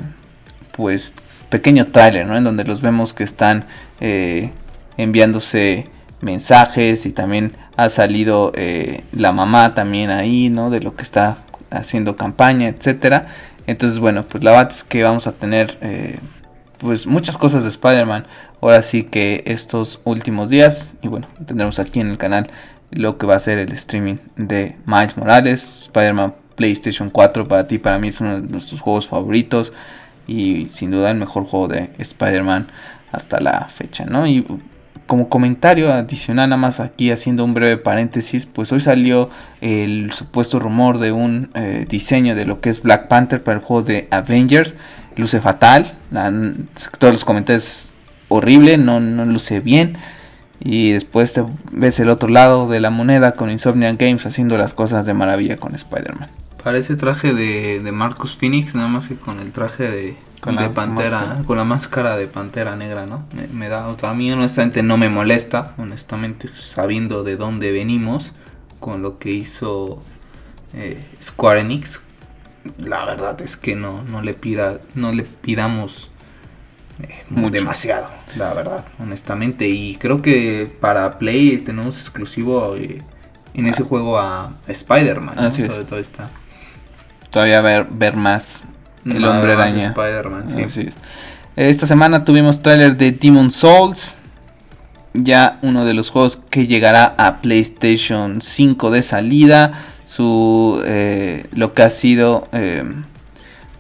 pues, pequeño trailer, ¿no? En donde los vemos que están eh, enviándose mensajes y también ha salido eh, la mamá también ahí, ¿no? De lo que está haciendo campaña, etcétera. Entonces, bueno, pues la verdad es que vamos a tener eh, pues muchas cosas de Spider-Man. Ahora sí que estos últimos días. Y bueno, tendremos aquí en el canal lo que va a ser el streaming de Miles Morales. Spider-Man PlayStation 4 para ti, para mí es uno de nuestros juegos favoritos. Y sin duda el mejor juego de Spider-Man hasta la fecha, ¿no? Como comentario adicional, nada más aquí haciendo un breve paréntesis, pues hoy salió el supuesto rumor de un eh, diseño de lo que es Black Panther para el juego de Avengers. Luce fatal, todos los comentarios horrible, no, no luce bien. Y después te ves el otro lado de la moneda con Insomnia Games haciendo las cosas de maravilla con Spider-Man.
Parece traje de, de Marcus Phoenix, nada más que con el traje de, con la pantera, con la máscara de pantera negra, ¿no? Me, da, a mí honestamente no me molesta, honestamente, sabiendo de dónde venimos, con lo que hizo eh, Square Enix. La verdad es que no, no le pida, no le pidamos eh, demasiado, la verdad, honestamente. Y creo que para Play tenemos exclusivo eh, en ese juego a Spider-Man.
Todo, Todavía ver, ver más el hombre araña. Esta semana tuvimos trailer de Demon Souls. Ya uno de los juegos que llegará a PlayStation 5 de salida. Su eh, lo que ha sido eh,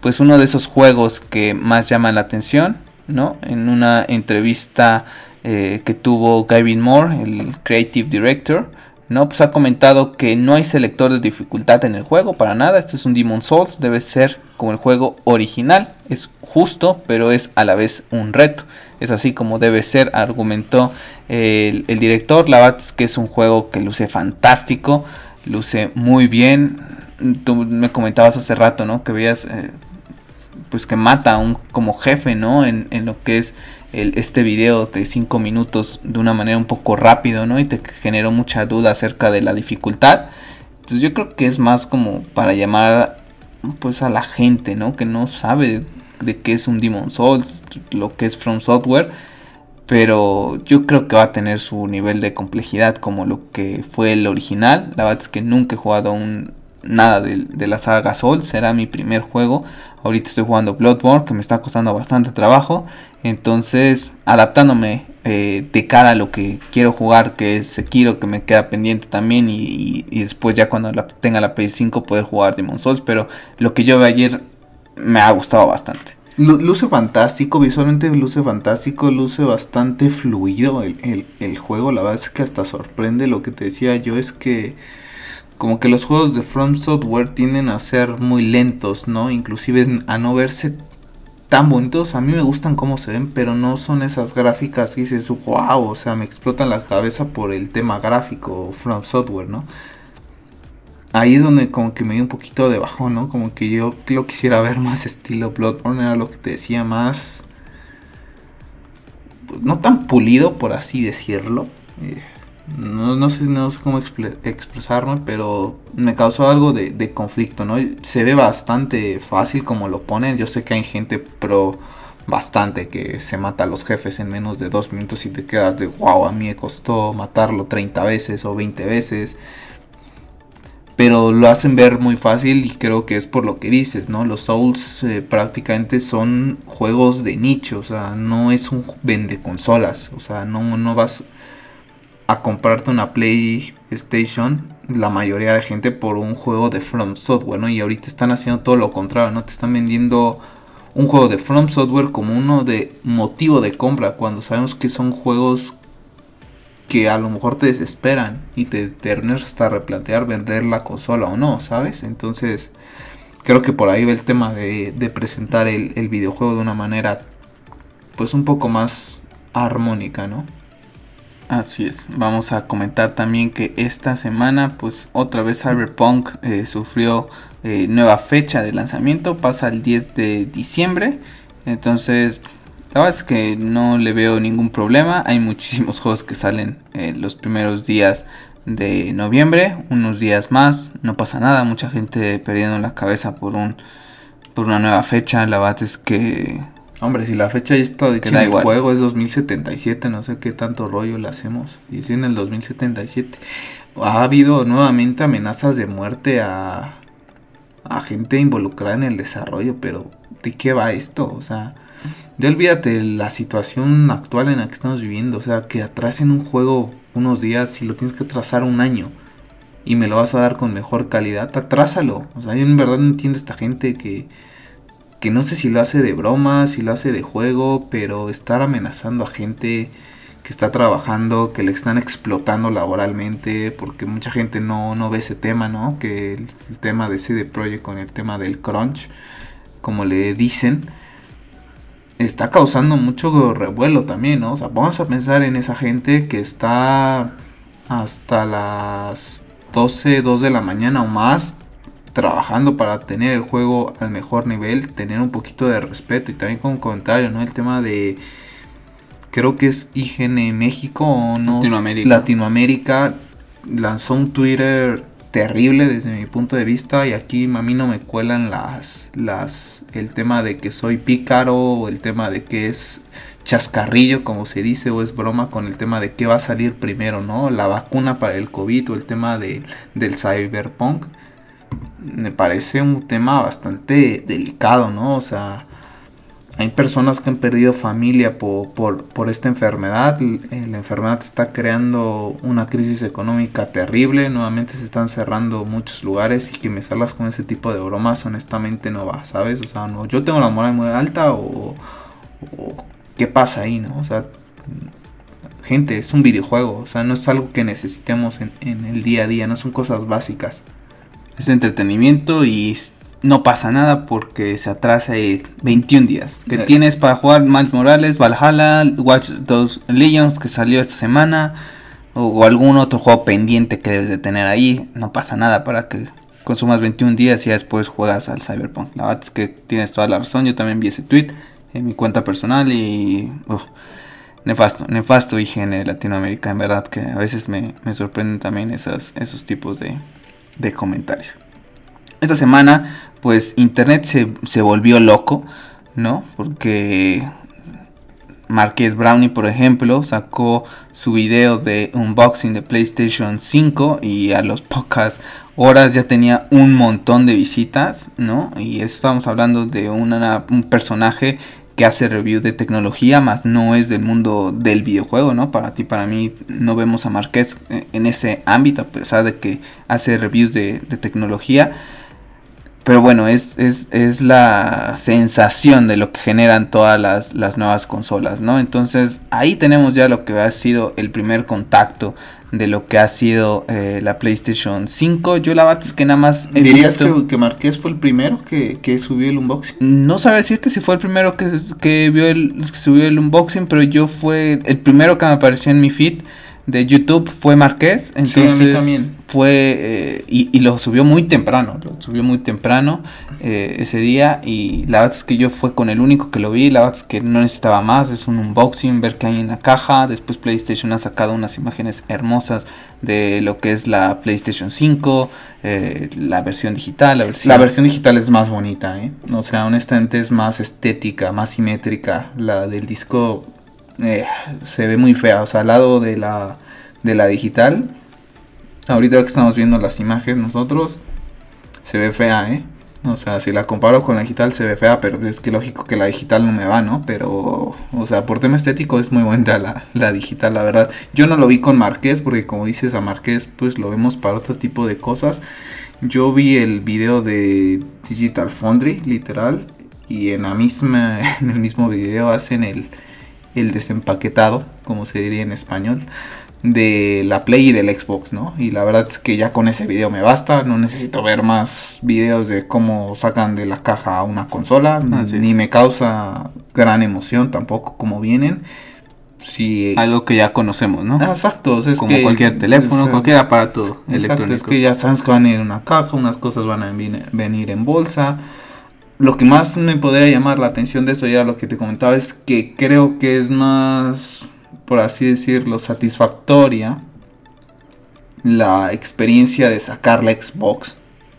pues uno de esos juegos que más llama la atención. ¿no? En una entrevista eh, que tuvo Gavin Moore, el Creative Director ¿no? Pues ha comentado que no hay selector de dificultad en el juego, para nada. Este es un Demon Souls, debe ser como el juego original. Es justo, pero es a la vez un reto. Es así como debe ser, argumentó el, director. La que es un juego que luce fantástico, luce muy bien. Tú me comentabas hace rato, ¿no? Que veías, eh, pues que mata a un como jefe, ¿no? En, en lo que es este video de 5 minutos de una manera un poco rápido, ¿no? Y te generó mucha duda acerca de la dificultad. Entonces yo creo que es más como para llamar pues a la gente, ¿no? Que no sabe de qué es un Demon Souls, lo que es From Software. Pero yo creo que va a tener su nivel de complejidad como lo que fue el original. La verdad es que nunca he jugado un, nada de, de la saga Souls. Será mi primer juego. Ahorita estoy jugando Bloodborne que me está costando bastante trabajo. Entonces, adaptándome eh, de cara a lo que quiero jugar, que es Sekiro, que me queda pendiente también. Y, después, ya cuando tenga la PS5, poder jugar Demon Souls. Pero lo que yo vi ayer me ha gustado bastante.
Luce fantástico, visualmente luce fantástico, luce bastante fluido el, el, juego. La verdad es que hasta sorprende. Lo que te decía yo es que como que los juegos de From Software tienden a ser muy lentos, ¿no? Inclusive a no verse tan bonitos. A mí me gustan cómo se ven, pero no son esas gráficas que dices, wow, o sea, me explotan la cabeza por el tema gráfico From Software, ¿no? ahí es donde como que me dio un poquito de bajón, ¿no? Como que yo lo quisiera ver más estilo Bloodborne, era lo que te decía, más... No tan pulido, por así decirlo. Eh, no, sé, no sé cómo expresarme, pero me causó algo de, de, conflicto, ¿no? Se ve bastante fácil como lo ponen. Yo sé que hay gente, pero bastante, que se mata a los jefes en menos de dos minutos y te quedas de wow, a mí me costó matarlo 30 veces o 20 veces pero lo hacen ver muy fácil y creo que es por lo que dices, ¿no? Los Souls eh, prácticamente son juegos de nicho, o sea, no es un vende consolas, o sea, no, no vas a comprarte una PlayStation la mayoría de gente por un juego de From Software, ¿no? Y ahorita están haciendo todo lo contrario, ¿no? Te están vendiendo un juego de From Software como uno de motivo de compra, cuando sabemos que son juegos que a lo mejor te desesperan y te terminas hasta replantear vender la consola o no, ¿sabes? Entonces, creo que por ahí va el tema de, presentar el, el, videojuego de una manera, pues un poco más armónica, ¿no?
Así es. Vamos a comentar también que esta semana, pues otra vez Cyberpunk eh, sufrió eh, nueva fecha de lanzamiento, pasa el 10 de diciembre. Entonces, la verdad es que no le veo ningún problema. Hay muchísimos juegos que salen eh, los primeros días de noviembre, unos días más, no pasa nada. Mucha gente perdiendo la cabeza por un por una nueva fecha. La verdad es que
Hombre, si la fecha ya está de el juego es 2077, no sé qué tanto rollo le hacemos. Y es en el 2077. Ha habido nuevamente amenazas de muerte a, a gente involucrada en el desarrollo, pero ¿de qué va esto? O sea, ya olvídate la situación actual en la que estamos viviendo. O sea, que atrasen un juego unos días y lo tienes que atrasar un año. Y me lo vas a dar con mejor calidad. Atrásalo. O sea, yo en verdad no entiendo esta gente que, que no sé si lo hace de broma, si lo hace de juego. Pero estar amenazando a gente que está trabajando, que le están explotando laboralmente, porque mucha gente no, no ve ese tema, ¿no? Que el, el tema de CD Projekt con el tema del crunch, como le dicen, está causando mucho revuelo también, ¿no? O sea, vamos a pensar en esa gente que está hasta las 12, 2 de la mañana o más trabajando para tener el juego al mejor nivel, tener un poquito de respeto y también con un comentario, ¿no? El tema de creo que es IGN México o no Latinoamérica. Latinoamérica lanzó un Twitter terrible desde mi punto de vista y aquí a mí no me cuelan las las el tema de que soy pícaro o el tema de que es chascarrillo como se dice o es broma con el tema de qué va a salir primero, ¿no? La vacuna para el COVID o el tema de, del cyberpunk. Me parece un tema bastante delicado, ¿no? O sea, hay personas que han perdido familia por, por, esta enfermedad. Eh, la enfermedad está creando una crisis económica terrible. Nuevamente se están cerrando muchos lugares y que me salgas con ese tipo de bromas honestamente no va, ¿sabes? O sea, no, yo tengo la moral muy alta o, qué pasa ahí, ¿no? O sea, gente, es un videojuego. O sea, no es algo que necesitemos en, en el día a día, no son cosas básicas.
Es entretenimiento y no pasa nada porque se atrasa 21 días. Que eh. tienes para jugar Miles Morales, Valhalla, Watch Dogs Legions que salió esta semana o, algún otro juego pendiente que debes de tener ahí. No pasa nada para que consumas 21 días y después juegas al Cyberpunk. La verdad es que tienes toda la razón. Yo también vi ese tweet en mi cuenta personal y nefasto, nefasto higiene Latinoamérica. En verdad que a veces me, sorprenden también esos, esos tipos de, de comentarios. Esta semana, pues Internet se, volvió loco, ¿no? Porque Marqués Brownie, por ejemplo, sacó su video de unboxing de PlayStation 5 y a las pocas horas ya tenía un montón de visitas, ¿no? Y estamos hablando de un personaje que hace review de tecnología, más no es del mundo del videojuego, ¿no? Para ti, para mí, no vemos a Marqués en ese ámbito, a pesar de que hace reviews de, de tecnología. Pero bueno, es, es, es, la sensación de lo que generan todas las, las, nuevas consolas, ¿no? Entonces ahí tenemos ya lo que ha sido el primer contacto de lo que ha sido eh, la PlayStation 5. Yo la verdad es que nada más...
¿Dirías que, que, Marqués fue el primero que, que, subió el unboxing?
No sabe decirte si fue el primero que, que, vio el, que subió el unboxing, pero yo fue el primero que me apareció en mi feed de YouTube fue Marqués, entonces también. Fue eh, y, lo subió muy temprano, lo subió muy temprano eh, ese día y la verdad es que yo fue con el único que lo vi, la verdad es que no necesitaba más, es un unboxing, ver qué hay en la caja, después PlayStation ha sacado unas imágenes hermosas de lo que es la PlayStation 5, eh, la versión digital, la versión...
La versión digital es más bonita, ¿eh? O sea, honestamente es más estética, más simétrica, la del disco se ve muy fea. O sea, al lado de la, de la digital, ahorita que estamos viendo las imágenes nosotros, se ve fea, ¿eh? O sea, si la comparo con la digital se ve fea, pero es que lógico que la digital no me va, ¿no? Pero, o sea, por tema estético es muy buena la, la digital, la verdad. Yo no lo vi con Marqués, porque como dices a Marqués, pues lo vemos para otro tipo de cosas. Yo vi el video de Digital Foundry, literal, y en la misma, en el mismo video hacen el, el desempaquetado, como se diría en español, de la Play y del Xbox, ¿no? Y la verdad es que ya con ese video me basta, no necesito ver más videos de cómo sacan de la caja una consola, ni me causa gran emoción tampoco como vienen.
Si, Algo que ya conocemos, ¿no?
Exacto,
es como cualquier teléfono, cualquier aparato electrónico.
Es que ya sabes que van a ir en una caja, unas cosas van a venir en bolsa lo que más me podría llamar la atención de eso ya lo que te comentaba es que creo que es más, por así decirlo, satisfactoria la experiencia de sacar la Xbox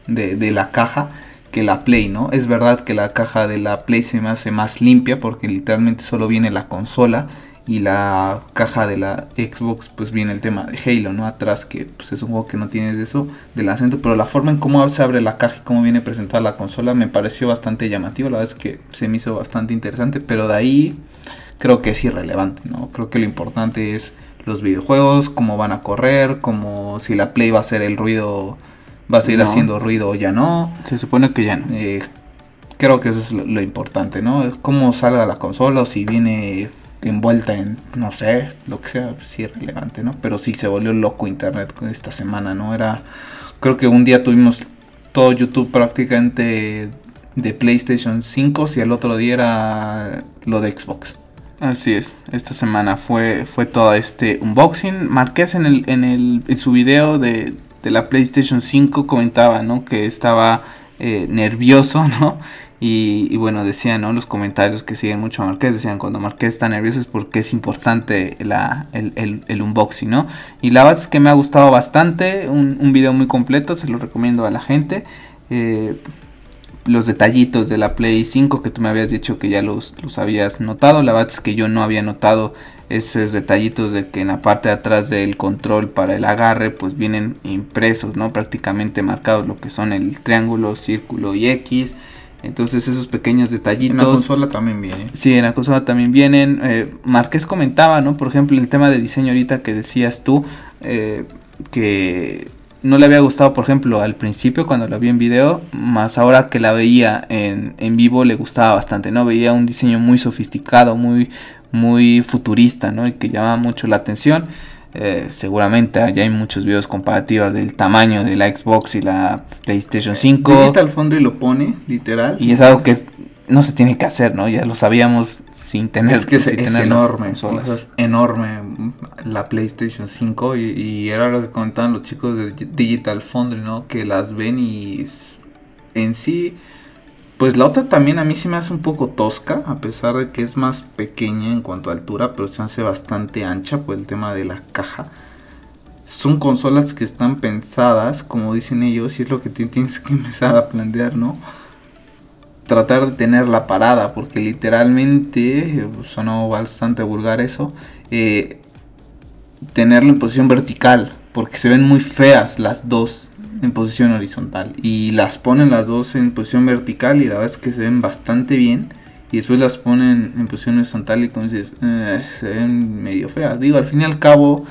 de, de la caja que la Play, ¿no? Es verdad que la caja de la Play se me hace más limpia porque literalmente solo viene la consola y la caja de la Xbox pues viene el tema de Halo, ¿no? Atrás que pues es un juego que no tienes eso del acento, pero la forma en cómo se abre la caja y cómo viene presentada la consola me pareció bastante llamativo, la verdad es que se me hizo bastante interesante, pero de ahí creo que es irrelevante, ¿no? Creo que lo importante es los videojuegos, cómo van a correr, como si la Play va a hacer el ruido, va a seguir haciendo ruido o ya no.
Se supone que ya no.
Eh, creo que eso es lo, lo importante, ¿no? Cómo salga la consola o si viene envuelta en, no sé, lo que sea, sí es relevante, ¿no? Pero sí se volvió loco internet esta semana, ¿no? Era, creo que un día tuvimos todo YouTube prácticamente de PlayStation 5, si el otro día era lo de Xbox.
Así es, esta semana fue, fue todo este unboxing. Marqués en, el, en, el, en su video de, de la PlayStation 5 comentaba, ¿no? Que estaba eh, nervioso, ¿no? Y, bueno, decían, ¿no? Los comentarios que siguen mucho a Marqués, decían, cuando Marqués está nervioso es porque es importante la, el, el, unboxing, ¿no? Y la verdad es que me ha gustado bastante, un, un video muy completo, se lo recomiendo a la gente. Eh, los detallitos de la Play 5 que tú me habías dicho que ya los, los habías notado, la verdad es que yo no había notado esos detallitos de que en la parte de atrás del control para el agarre pues vienen impresos, ¿no? Prácticamente marcados lo que son el triángulo, círculo y X. Entonces esos pequeños detallitos. En
la consola también viene.
Sí, en la consola también vienen. Eh, Marqués comentaba, ¿no? Por ejemplo, el tema de diseño ahorita que decías tú, eh, que no le había gustado, por ejemplo, al principio cuando la vi en video, más ahora que la veía en, en vivo le gustaba bastante, ¿no? Veía un diseño muy sofisticado, muy, muy futurista, ¿no? Y que llama mucho la atención. Eh, seguramente ya hay muchos videos comparativos del tamaño de la Xbox y la PlayStation 5.
Digital Foundry lo pone, literal.
Y es algo que no se tiene que hacer, ¿no? Ya lo sabíamos sin tener
Es que es, enorme, es enorme la PlayStation 5 y, y, era lo que comentaban los chicos de Digital Foundry, ¿no? Que las ven y en sí pues la otra también a mí sí me hace un poco tosca, a pesar de que es más pequeña en cuanto a altura, pero se hace bastante ancha por el tema de la caja. Son consolas que están pensadas, como dicen ellos, y es lo que tienes que empezar a plantear, ¿no? Tratar de tenerla parada, porque literalmente, sonó bastante vulgar eso, eh, tenerla en posición vertical, porque se ven muy feas las dos en posición horizontal y las ponen las dos en posición vertical y la verdad es que se ven bastante bien y después las ponen en posición horizontal y como dices, eh, se ven medio feas. Digo, al fin y al cabo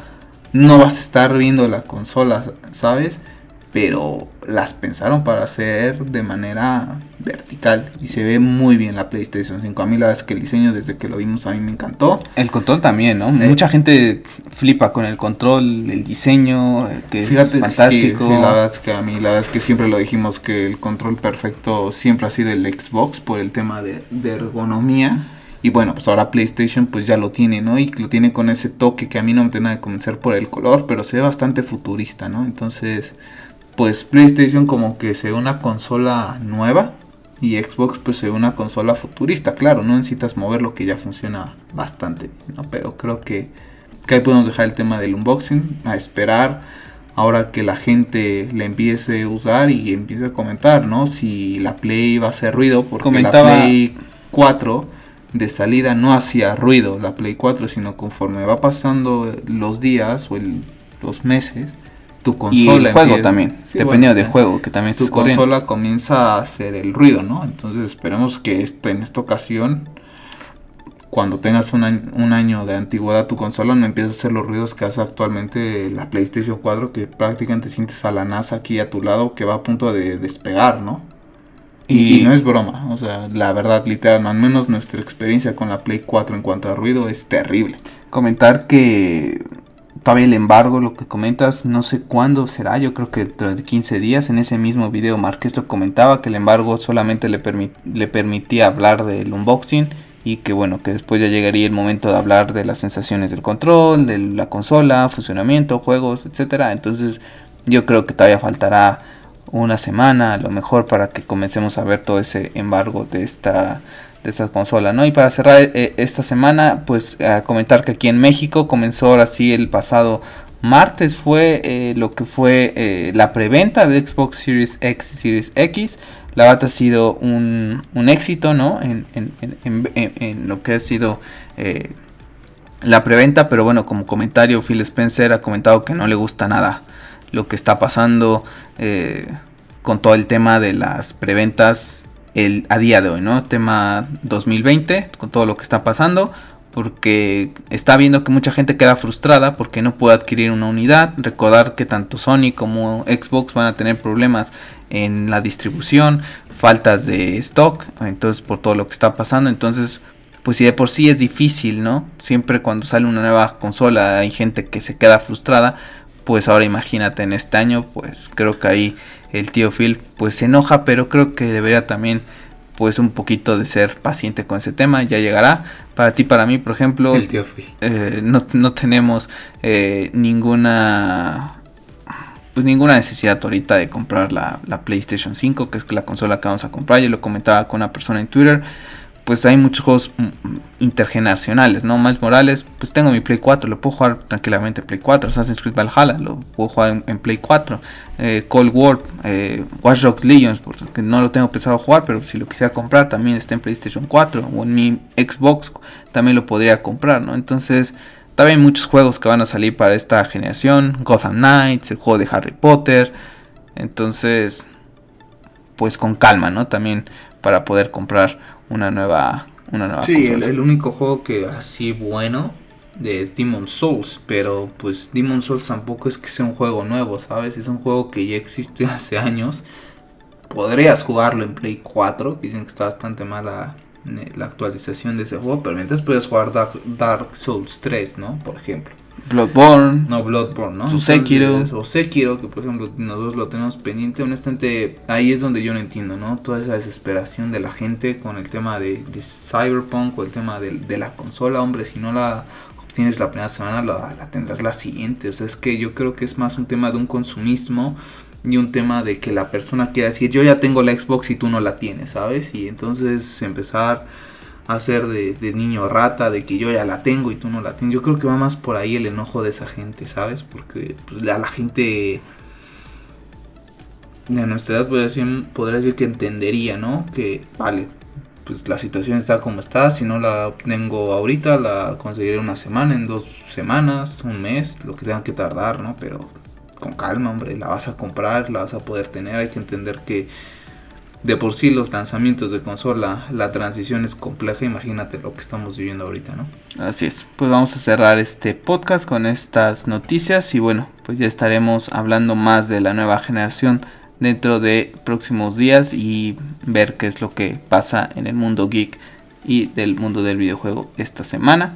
no vas a estar viendo la consola, ¿sabes? pero las pensaron para hacer de manera vertical y se ve muy bien la PlayStation 5. A mí la verdad es que el diseño desde que lo vimos a mí me encantó.
El control también, ¿no? Eh, Mucha gente flipa con el control, el diseño, que es fantástico.
la verdad es que a mí la verdad es que siempre lo dijimos que el control perfecto siempre ha sido el Xbox por el tema de, de ergonomía Y bueno, pues ahora PlayStation pues ya lo tiene, ¿no? Y lo tiene con ese toque que a mí no me tiene de convencer por el color, pero se ve bastante futurista, ¿no? Entonces, pues PlayStation como que se ve una consola nueva y Xbox pues se ve una consola futurista. Claro, no necesitas mover lo que ya funciona bastante, ¿no? Pero creo que, que ahí podemos dejar el tema del unboxing, a esperar ahora que la gente le empiece a usar y empiece a comentar, ¿no? Si la Play va a hacer ruido, porque
Comentaba-
la Play 4 de salida no hacía ruido, la Play 4, sino conforme va pasando los días o el- los meses, tu
Y
consola
el juego
empieza-
también,
Sí,
dependiendo
bueno,
del juego que también
tu
corriendo.
consola comienza a hacer el ruido, ¿no? Entonces esperemos que esto, en esta ocasión, cuando tengas un año, un año de antigüedad tu consola, no empiece a hacer los ruidos que hace actualmente la PlayStation 4, que prácticamente sientes a la NASA aquí a tu lado que va a punto de despegar, ¿no? Y,
Y-
y no es broma, o sea, la verdad, literal, al menos nuestra experiencia con la Play 4 en cuanto a ruido es terrible.
comentar que todavía el embargo, lo que comentas, no sé cuándo será, yo creo que dentro de 15 días, en ese mismo video Márquez lo comentaba, que el embargo solamente le, le permitía hablar del unboxing y que bueno, que después ya llegaría el momento de hablar de las sensaciones del control, de la consola, funcionamiento, juegos, etcétera. Entonces yo creo que todavía faltará una semana a lo mejor para que comencemos a ver todo ese embargo de esta de esta consola, ¿no? Y para cerrar eh, esta semana, pues a comentar que aquí en México comenzó ahora sí el pasado martes fue eh, lo que fue eh, la preventa de Xbox Series X y Series X. La verdad ha sido un, un éxito, ¿no? En, en- en- lo que ha sido la preventa, pero bueno, como comentario, Phil Spencer ha comentado que no le gusta nada lo que está pasando con todo el tema de las preventas el, a día de hoy, ¿no? Tema 2020, con todo lo que está pasando, porque está viendo que mucha gente queda frustrada porque no puede adquirir una unidad. Recordar que tanto Sony como Xbox van a tener problemas en la distribución, faltas de stock, entonces por todo lo que está pasando, entonces pues si de por sí es difícil, ¿no? Siempre cuando sale una nueva consola hay gente que se queda frustrada, pues ahora imagínate en este año, pues creo que ahí el tío Phil pues se enoja, pero creo que debería también pues un poquito de ser paciente con ese tema, ya llegará. Para ti, para mí, por ejemplo,
El tío Phil.
eh, no, no tenemos eh, ninguna pues ninguna necesidad ahorita de comprar la, la PlayStation 5 que es la consola que vamos a comprar yo lo comentaba con una persona en Twitter pues hay muchos juegos mm, mm, intergeneracionales no Miles Morales pues tengo mi Play 4 lo puedo jugar tranquilamente en Play 4 Assassin's Creed Valhalla lo puedo jugar en, Play 4 eh, Cold War eh, Watch Dogs Legions porque no lo tengo pensado jugar pero si lo quisiera comprar también está en PlayStation 4 o en mi Xbox también lo podría comprar no entonces también hay muchos juegos que van a salir para esta generación. Gotham Knights, el juego de Harry Potter. Entonces, pues con calma, ¿no? También para poder comprar una nueva, una nueva
Sí, el, único juego que así bueno es Demon Souls, pero pues Demon Souls tampoco es que sea un juego nuevo, ¿sabes? Es un juego que ya existe hace años. Podrías jugarlo en Play 4, dicen que está bastante mala eh, la actualización de ese juego, pero mientras puedes jugar Dark, Dark Souls 3, ¿no? Por ejemplo.
Bloodborne.
No, Bloodborne, ¿no?
Su Sekiro.
O Sekiro, que por ejemplo nosotros lo tenemos pendiente. Honestamente, ahí es donde yo no entiendo, ¿no? Toda esa desesperación de la gente con el tema de, de Cyberpunk o el tema de, de la consola. Hombre, si no la obtienes la primera semana, la, la tendrás la siguiente. O sea, es que yo creo que es más un tema de un consumismo y un tema de que la persona quiera decir, yo ya tengo la Xbox y tú no la tienes, ¿sabes? Y entonces empezar hacer de, de niño rata, de que yo ya la tengo y tú no la tienes. Yo creo que va más por ahí el enojo de esa gente, ¿sabes? Porque pues, la, la gente de nuestra edad podría decir, podría decir que entendería, ¿no? Que vale, pues la situación está como está, si no la tengo ahorita, la conseguiré una semana, en dos semanas, un mes, lo que tenga que tardar, ¿no? Pero con calma, hombre, la vas a comprar, la vas a poder tener, hay que entender que de por sí los lanzamientos de consola, la transición es compleja, imagínate lo que estamos viviendo ahorita, ¿no?
Así es. Pues vamos a cerrar este podcast con estas noticias y bueno, pues ya estaremos hablando más de la nueva generación dentro de próximos días y ver qué es lo que pasa en el mundo geek y del mundo del videojuego esta semana.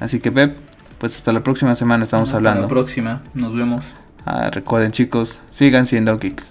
Así que Pep, pues hasta la próxima semana estamos
Hasta
hablando.
La próxima, nos vemos.
Ah, recuerden chicos, sigan siendo geeks.